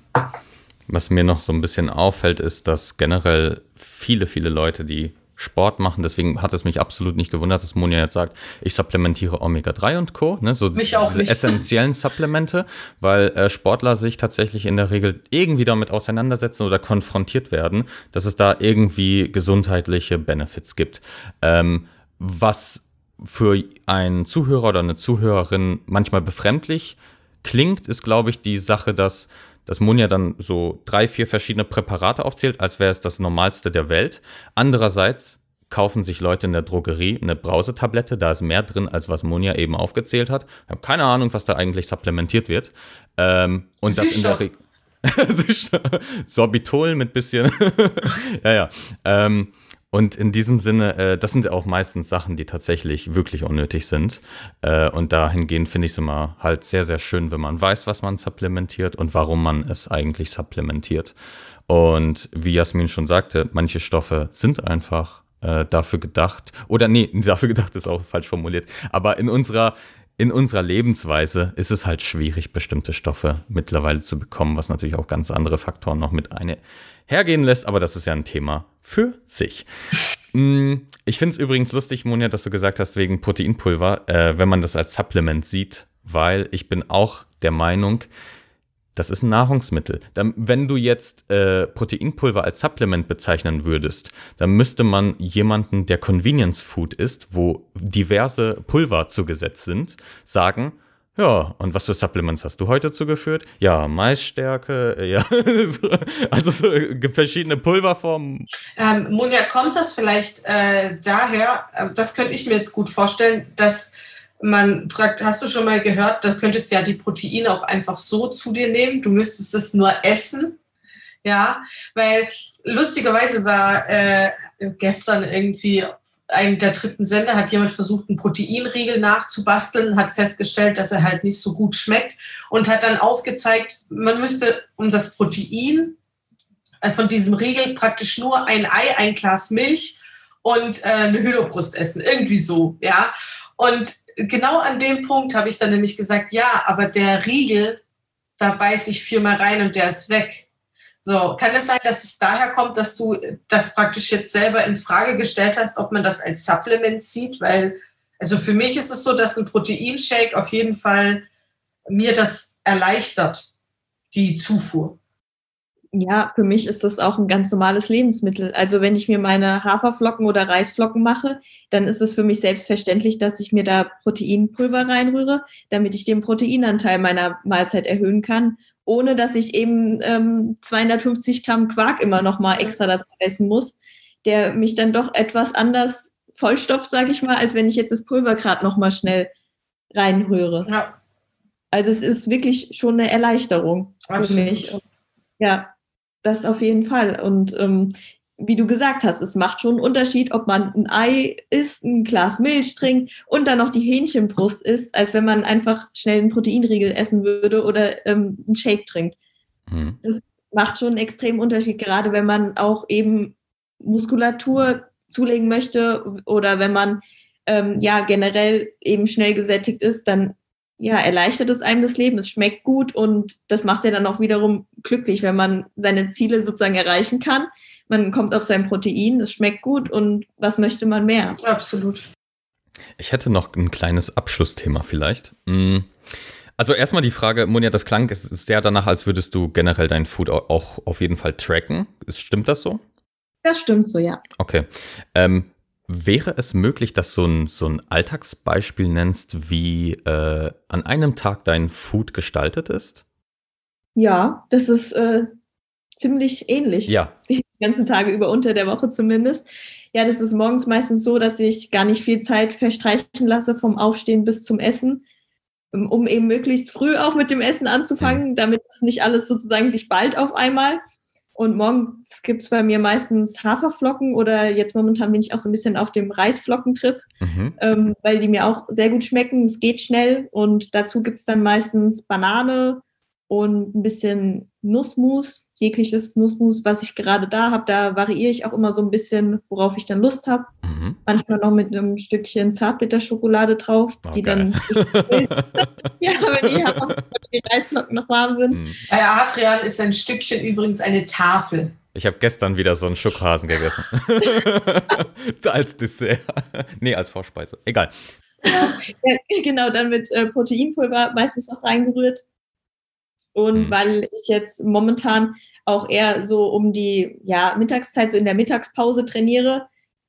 Was mir noch so ein bisschen auffällt, ist, dass generell viele, viele Leute, die Sport machen. Deswegen hat es mich absolut nicht gewundert, dass Monja jetzt sagt, ich supplementiere Omega-3 und Co., ne, so mich auch nicht. essentiellen Supplemente, weil äh, Sportler sich tatsächlich in der Regel irgendwie damit auseinandersetzen oder konfrontiert werden, dass es da irgendwie gesundheitliche Benefits gibt. Ähm, was für einen Zuhörer oder eine Zuhörerin manchmal befremdlich klingt, ist, glaube ich, die Sache, dass dass Munja dann so drei, vier verschiedene Präparate aufzählt, als wäre es das Normalste der Welt. Andererseits kaufen sich Leute in der Drogerie eine Brausetablette, da ist mehr drin, als was Monja eben aufgezählt hat. Ich habe keine Ahnung, was da eigentlich supplementiert wird. Ähm, und das in der Regel. Sorbitol mit bisschen. ja, ja. Ähm, und in diesem Sinne, äh, das sind auch meistens Sachen, die tatsächlich wirklich unnötig sind. Äh, und dahingehend finde ich es immer halt sehr, sehr schön, wenn man weiß, was man supplementiert und warum man es eigentlich supplementiert. Und wie Jasmin schon sagte, manche Stoffe sind einfach äh, dafür gedacht, oder nee, dafür gedacht ist auch falsch formuliert, aber in unserer in unserer Lebensweise ist es halt schwierig, bestimmte Stoffe mittlerweile zu bekommen, was natürlich auch ganz andere Faktoren noch mit eine hergehen lässt, aber das ist ja ein Thema für sich. Mm, ich finde es übrigens lustig, Monja, dass du gesagt hast, wegen Proteinpulver, äh, wenn man das als Supplement sieht, weil ich bin auch der Meinung, das ist ein Nahrungsmittel. Dann, wenn du jetzt äh, Proteinpulver als Supplement bezeichnen würdest, dann müsste man jemanden, der Convenience Food ist, wo diverse Pulver zugesetzt sind, sagen, ja, und was für Supplements hast du heute zugeführt? Ja, Maisstärke, äh, ja, also so verschiedene Pulverformen. Ähm, Monja, kommt das vielleicht äh, daher, äh, das könnte ich mir jetzt gut vorstellen, dass man fragt, hast du schon mal gehört, da könntest ja die Proteine auch einfach so zu dir nehmen. Du müsstest es nur essen. Ja, weil lustigerweise war äh, gestern irgendwie einem der dritten Sender hat jemand versucht, einen Proteinriegel nachzubasteln, hat festgestellt, dass er halt nicht so gut schmeckt und hat dann aufgezeigt, man müsste um das Protein äh, von diesem Riegel praktisch nur ein Ei, ein Glas Milch und äh, eine Hühnerbrust essen. Irgendwie so, ja. Und genau an dem Punkt habe ich dann nämlich gesagt, ja, aber der Riegel, da beiße ich viermal rein und der ist weg. So, kann es sein, dass es daher kommt, dass du das praktisch jetzt selber in Frage gestellt hast, ob man das als Supplement sieht? Weil, also für mich ist es so, dass ein Proteinshake auf jeden Fall mir das erleichtert, die Zufuhr ja, für mich ist das auch ein ganz normales Lebensmittel. Also wenn ich mir meine Haferflocken oder Reisflocken mache, dann ist es für mich selbstverständlich, dass ich mir da Proteinpulver reinrühre, damit ich den Proteinanteil meiner Mahlzeit erhöhen kann, ohne dass ich eben ähm, 250 Gramm Quark immer noch mal extra dazu essen muss, der mich dann doch etwas anders vollstopft, sage ich mal, als wenn ich jetzt das Pulver gerade noch mal schnell reinrühre. Ja. Also es ist wirklich schon eine Erleichterung Absolut. für mich. Ja, das auf jeden Fall. Und ähm, wie du gesagt hast, es macht schon einen Unterschied, ob man ein Ei isst, ein Glas Milch trinkt und dann noch die Hähnchenbrust isst, als wenn man einfach schnell einen Proteinriegel essen würde oder ähm, einen Shake trinkt. Mhm. Das macht schon einen extremen Unterschied, gerade wenn man auch eben Muskulatur zulegen möchte oder wenn man ähm, ja generell eben schnell gesättigt ist, dann ja, erleichtert es einem das Leben. Es schmeckt gut und das macht ja dann auch wiederum glücklich, wenn man seine Ziele sozusagen erreichen kann. Man kommt auf sein Protein, es schmeckt gut und was möchte man mehr? Absolut. Ich hätte noch ein kleines Abschlussthema vielleicht. Mm. Also erstmal die Frage, Monja, das klang sehr danach, als würdest du generell dein Food auch auf jeden Fall tracken. Stimmt das so? Das stimmt so, ja. Okay. Ähm, Wäre es möglich, dass du ein, so ein Alltagsbeispiel nennst, wie äh, an einem Tag dein Food gestaltet ist? Ja, das ist äh, ziemlich ähnlich. Ja. Ganzen Tage über unter der Woche zumindest. Ja, das ist morgens meistens so, dass ich gar nicht viel Zeit verstreichen lasse vom Aufstehen bis zum Essen, um eben möglichst früh auch mit dem Essen anzufangen, damit es nicht alles sozusagen sich bald auf einmal. Und morgens gibt es bei mir meistens Haferflocken oder jetzt momentan bin ich auch so ein bisschen auf dem Reisflockentrip, mhm. ähm, weil die mir auch sehr gut schmecken. Es geht schnell und dazu gibt es dann meistens Banane und ein bisschen Nussmus, jegliches Nussmus, was ich gerade da habe. Da variiere ich auch immer so ein bisschen, worauf ich dann Lust habe. Mhm. Manchmal noch mit einem Stückchen Zartbitterschokolade drauf, oh, die geil. dann ja, wenn die, die Reisflocken noch warm sind. Mhm. Bei Adrian ist ein Stückchen übrigens eine Tafel. Ich habe gestern wieder so einen Schokohasen gegessen. als Dessert. nee, als Vorspeise. Egal. Ja, genau, dann mit äh, Proteinpulver meistens auch reingerührt. Und mhm. weil ich jetzt momentan auch eher so um die ja, Mittagszeit, so in der Mittagspause trainiere,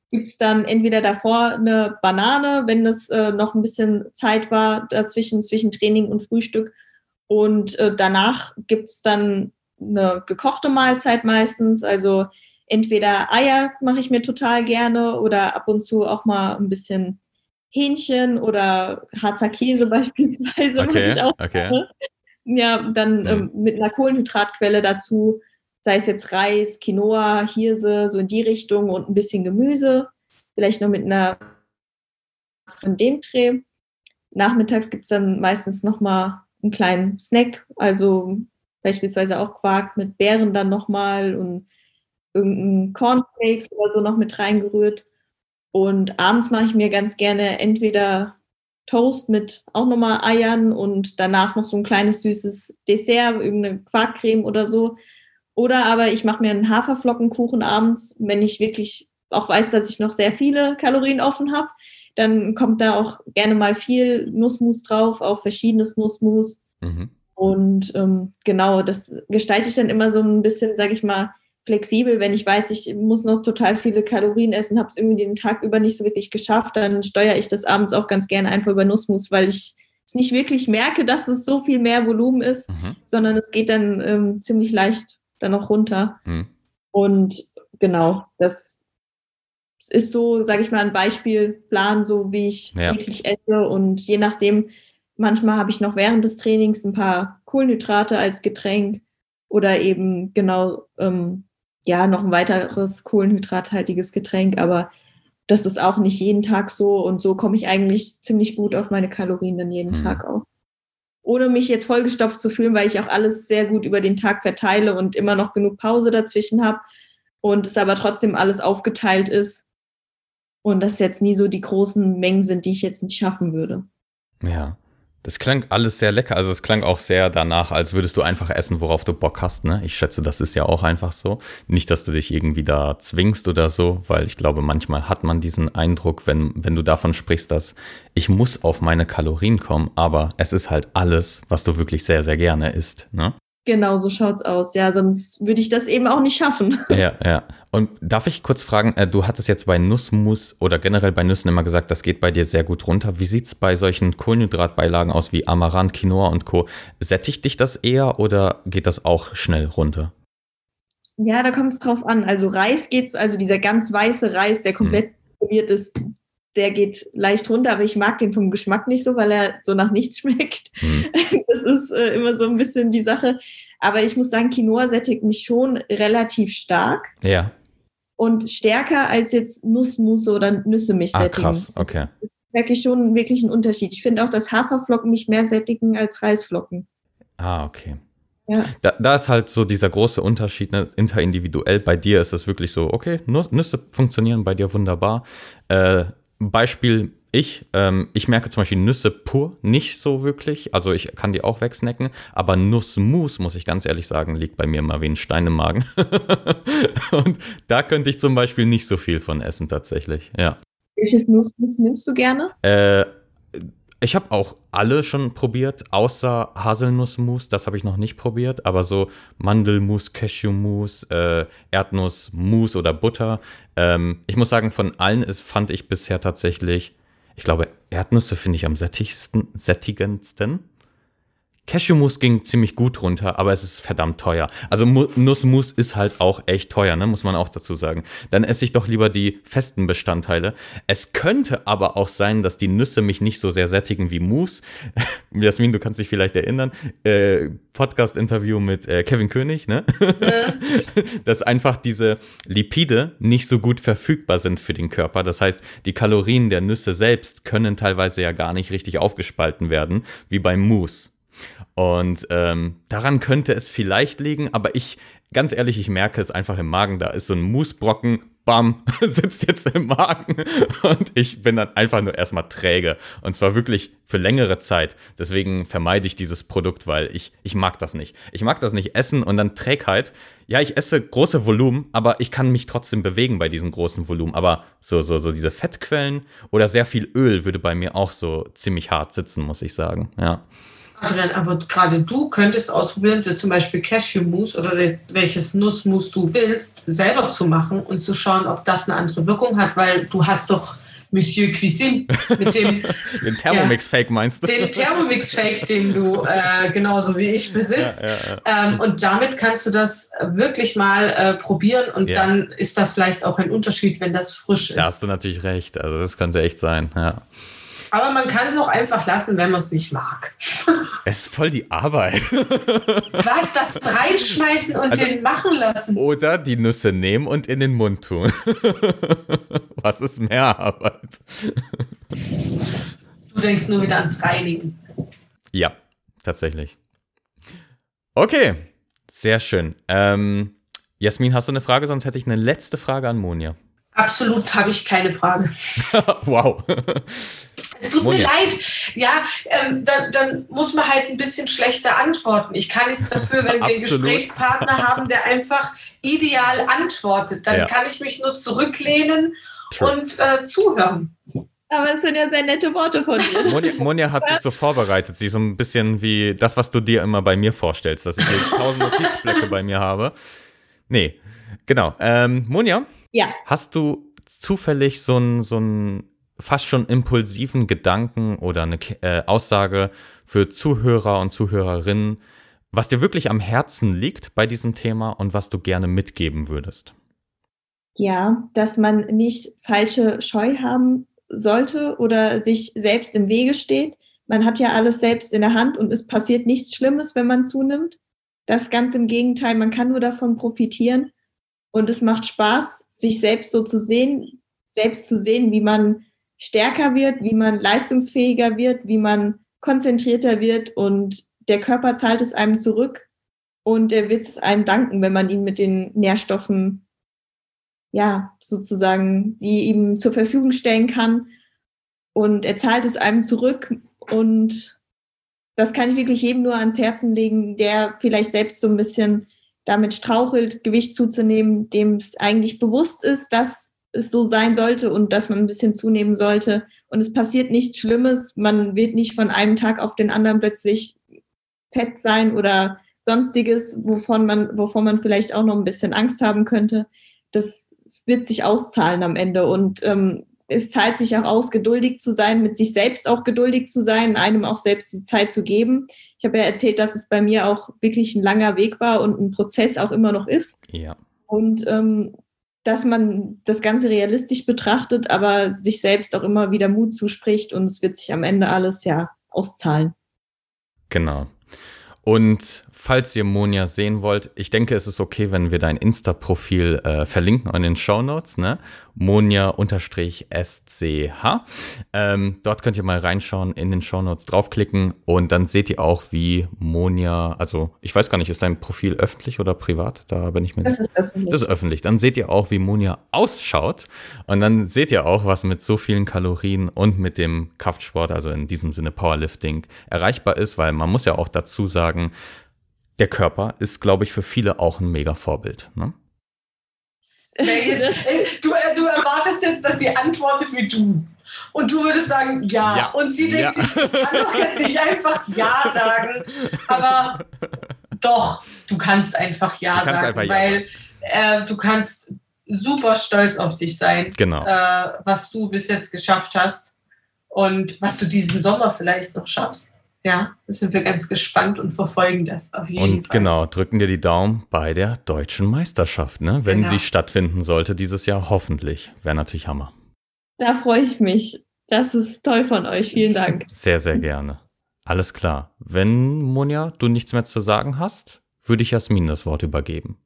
gibt es dann entweder davor eine Banane, wenn es äh, noch ein bisschen Zeit war dazwischen, zwischen Training und Frühstück. Und äh, danach gibt es dann eine gekochte Mahlzeit meistens. Also entweder Eier mache ich mir total gerne oder ab und zu auch mal ein bisschen Hähnchen oder Harzer Käse beispielsweise okay, mache ich auch. Okay. Gerne ja, dann mhm. ähm, mit einer Kohlenhydratquelle dazu, sei es jetzt Reis, Quinoa, Hirse, so in die Richtung und ein bisschen Gemüse, vielleicht noch mit einer Demtre. Nachmittags gibt es dann meistens nochmal einen kleinen Snack, also beispielsweise auch Quark mit Beeren dann nochmal und irgendein Cornflakes oder so noch mit reingerührt. Und abends mache ich mir ganz gerne entweder Toast mit auch nochmal Eiern und danach noch so ein kleines süßes Dessert, irgendeine Quarkcreme oder so. Oder aber ich mache mir einen Haferflockenkuchen abends, wenn ich wirklich auch weiß, dass ich noch sehr viele Kalorien offen habe. Dann kommt da auch gerne mal viel Nussmus drauf, auch verschiedenes Nussmus. Mhm. Und ähm, genau, das gestalte ich dann immer so ein bisschen, sage ich mal, flexibel, wenn ich weiß, ich muss noch total viele Kalorien essen, habe es irgendwie den Tag über nicht so wirklich geschafft, dann steuere ich das abends auch ganz gerne einfach über Nussmus, weil ich es nicht wirklich merke, dass es so viel mehr Volumen ist, mhm. sondern es geht dann ähm, ziemlich leicht dann auch runter. Mhm. Und genau, das ist so, sage ich mal, ein Beispielplan, so wie ich ja. täglich esse. Und je nachdem, manchmal habe ich noch während des Trainings ein paar Kohlenhydrate als Getränk oder eben genau, ähm, ja, noch ein weiteres kohlenhydrathaltiges Getränk. Aber das ist auch nicht jeden Tag so. Und so komme ich eigentlich ziemlich gut auf meine Kalorien dann jeden mhm. Tag auch. Ohne mich jetzt vollgestopft zu fühlen, weil ich auch alles sehr gut über den Tag verteile und immer noch genug Pause dazwischen habe und es aber trotzdem alles aufgeteilt ist und das jetzt nie so die großen Mengen sind, die ich jetzt nicht schaffen würde. Ja. Das klang alles sehr lecker. Also es klang auch sehr danach, als würdest du einfach essen, worauf du Bock hast. Ne? Ich schätze, das ist ja auch einfach so. Nicht, dass du dich irgendwie da zwingst oder so, weil ich glaube, manchmal hat man diesen Eindruck, wenn, wenn du davon sprichst, dass ich muss auf meine Kalorien kommen, aber es ist halt alles, was du wirklich sehr, sehr gerne isst. Ne? Genau, so schaut's aus. Ja, sonst würde ich das eben auch nicht schaffen. Ja, ja. Und darf ich kurz fragen, äh, du hattest jetzt bei Nussmus oder generell bei Nüssen immer gesagt, das geht bei dir sehr gut runter. Wie sieht's bei solchen Kohlenhydratbeilagen aus wie Amaranth, Quinoa und Co? Sättigt dich das eher oder geht das auch schnell runter? Ja, da kommt es drauf an. Also Reis geht's, also dieser ganz weiße Reis, der komplett hm. ist, der geht leicht runter, aber ich mag den vom Geschmack nicht so, weil er so nach nichts schmeckt. Mhm. Das ist äh, immer so ein bisschen die Sache. Aber ich muss sagen, Quinoa sättigt mich schon relativ stark. Ja. Und stärker als jetzt Nussmusse oder Nüsse mich ah, sättigen. Krass, okay. Das merke ich schon wirklich einen Unterschied. Ich finde auch, dass Haferflocken mich mehr sättigen als Reisflocken. Ah, okay. Ja. Da, da, ist halt so dieser große Unterschied, ne, interindividuell. Bei dir ist es wirklich so, okay, Nüsse funktionieren bei dir wunderbar. Äh, Beispiel ich, ähm, ich merke zum Beispiel Nüsse pur nicht so wirklich. Also ich kann die auch wegsnacken, aber Nussmus, muss ich ganz ehrlich sagen, liegt bei mir immer wie ein Stein im Magen. Und da könnte ich zum Beispiel nicht so viel von essen tatsächlich, ja. Welches Nussmus nimmst du gerne? Äh, ich habe auch alle schon probiert, außer Haselnussmus, das habe ich noch nicht probiert, aber so Mandelmus, Cashewmus, äh, Erdnussmus oder Butter. Ähm, ich muss sagen, von allen ist, fand ich bisher tatsächlich, ich glaube, Erdnüsse finde ich am sättigsten, sättigendsten. Cashewmus ging ziemlich gut runter, aber es ist verdammt teuer. Also Nussmus ist halt auch echt teuer, ne? muss man auch dazu sagen. Dann esse ich doch lieber die festen Bestandteile. Es könnte aber auch sein, dass die Nüsse mich nicht so sehr sättigen wie Mousse. Jasmin, du kannst dich vielleicht erinnern. Äh, Podcast-Interview mit äh, Kevin König, ne? dass einfach diese Lipide nicht so gut verfügbar sind für den Körper. Das heißt, die Kalorien der Nüsse selbst können teilweise ja gar nicht richtig aufgespalten werden, wie beim Mousse. Und ähm, daran könnte es vielleicht liegen, aber ich, ganz ehrlich, ich merke es einfach im Magen. Da ist so ein Moosbrocken, bam, sitzt jetzt im Magen und ich bin dann einfach nur erstmal träge. Und zwar wirklich für längere Zeit. Deswegen vermeide ich dieses Produkt, weil ich, ich mag das nicht. Ich mag das nicht essen und dann Trägheit. Ja, ich esse große Volumen, aber ich kann mich trotzdem bewegen bei diesen großen Volumen. Aber so, so, so diese Fettquellen oder sehr viel Öl würde bei mir auch so ziemlich hart sitzen, muss ich sagen. Ja. Adrian, aber gerade du könntest ausprobieren, zum Beispiel Cashew-Mousse oder welches Nussmus du willst, selber zu machen und zu schauen, ob das eine andere Wirkung hat, weil du hast doch Monsieur Cuisine mit dem den Thermomix-Fake meinst du? Den Thermomix-Fake, den du äh, genauso wie ich besitzt. Ja, ja, ja. Ähm, und damit kannst du das wirklich mal äh, probieren und dann ist da vielleicht auch ein Unterschied, wenn das frisch ist. Da hast du natürlich recht. Also das könnte echt sein, ja. Aber man kann es auch einfach lassen, wenn man es nicht mag. Es ist voll die Arbeit. Was? Das reinschmeißen und also, den machen lassen? Oder die Nüsse nehmen und in den Mund tun. Was ist mehr Arbeit? Du denkst nur wieder ans Reinigen. Ja, tatsächlich. Okay, sehr schön. Ähm, Jasmin, hast du eine Frage? Sonst hätte ich eine letzte Frage an Monia. Absolut habe ich keine Frage. wow. Es tut Monja. mir leid. Ja, ähm, dann, dann, muss man halt ein bisschen schlechter antworten. Ich kann nichts dafür, wenn wir einen Gesprächspartner haben, der einfach ideal antwortet. Dann ja. kann ich mich nur zurücklehnen True. und äh, zuhören. Aber es sind ja sehr nette Worte von dir. Monja, Monja, hat sich so vorbereitet. Sie ist so ein bisschen wie das, was du dir immer bei mir vorstellst, dass ich jetzt tausend Notizblöcke bei mir habe. Nee, genau. Ähm, Monja, ja. hast du zufällig so ein, so ein fast schon impulsiven Gedanken oder eine äh, Aussage für Zuhörer und Zuhörerinnen, was dir wirklich am Herzen liegt bei diesem Thema und was du gerne mitgeben würdest? Ja, dass man nicht falsche Scheu haben sollte oder sich selbst im Wege steht. Man hat ja alles selbst in der Hand und es passiert nichts Schlimmes, wenn man zunimmt. Das ganz im Gegenteil, man kann nur davon profitieren und es macht Spaß, sich selbst so zu sehen, selbst zu sehen, wie man stärker wird, wie man leistungsfähiger wird, wie man konzentrierter wird und der Körper zahlt es einem zurück und er wird es einem danken, wenn man ihn mit den Nährstoffen, ja, sozusagen, die ihm zur Verfügung stellen kann. Und er zahlt es einem zurück und das kann ich wirklich jedem nur ans Herzen legen, der vielleicht selbst so ein bisschen damit strauchelt, Gewicht zuzunehmen, dem es eigentlich bewusst ist, dass es so sein sollte und dass man ein bisschen zunehmen sollte. Und es passiert nichts Schlimmes. Man wird nicht von einem Tag auf den anderen plötzlich fett sein oder sonstiges, wovon man, wovon man vielleicht auch noch ein bisschen Angst haben könnte. Das wird sich auszahlen am Ende. Und ähm, es zahlt sich auch aus, geduldig zu sein, mit sich selbst auch geduldig zu sein, einem auch selbst die Zeit zu geben. Ich habe ja erzählt, dass es bei mir auch wirklich ein langer Weg war und ein Prozess auch immer noch ist. Ja. Und ähm, dass man das Ganze realistisch betrachtet, aber sich selbst auch immer wieder Mut zuspricht und es wird sich am Ende alles ja auszahlen. Genau. Und falls ihr Monja sehen wollt, ich denke, es ist okay, wenn wir dein Insta-Profil äh, verlinken in den Show Notes, ne? Monja-SCH. Ähm, dort könnt ihr mal reinschauen, in den Show Notes draufklicken und dann seht ihr auch, wie Monja, also ich weiß gar nicht, ist dein Profil öffentlich oder privat? Da bin ich mir Das ist öffentlich. Das ist öffentlich. Dann seht ihr auch, wie Monja ausschaut und dann seht ihr auch, was mit so vielen Kalorien und mit dem Kraftsport, also in diesem Sinne Powerlifting, erreichbar ist, weil man muss ja auch dazu sagen, der Körper ist, glaube ich, für viele auch ein mega Vorbild. Ne? Du, äh, du, erwartest jetzt, dass sie antwortet wie du. Und du würdest sagen, ja. ja. Und sie denkt ja. sich, kann doch jetzt nicht einfach ja sagen. Aber doch, du kannst einfach ja kannst sagen, einfach weil ja. äh, du kannst super stolz auf dich sein, genau. äh, was du bis jetzt geschafft hast und was du diesen Sommer vielleicht noch schaffst. Ja, da sind wir ganz gespannt und verfolgen das auf jeden und Fall. Und genau, drücken dir die Daumen bei der deutschen Meisterschaft, ne? wenn genau. sie stattfinden sollte dieses Jahr, hoffentlich. Wäre natürlich Hammer. Da freue ich mich. Das ist toll von euch. Vielen Dank. Sehr, sehr gerne. Alles klar. Wenn, Monja, du nichts mehr zu sagen hast, würde ich Jasmin das Wort übergeben.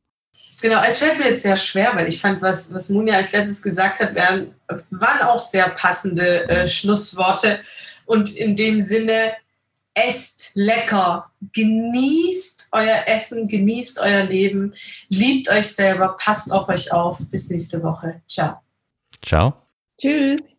Genau, es fällt mir jetzt sehr schwer, weil ich fand, was, was Monja als letztes gesagt hat, waren, waren auch sehr passende äh, Schlussworte. Und in dem Sinne, esst lecker, genießt euer Essen, genießt euer Leben, liebt euch selber, passt auf euch auf. Bis nächste Woche. Ciao. Ciao. Tschüss.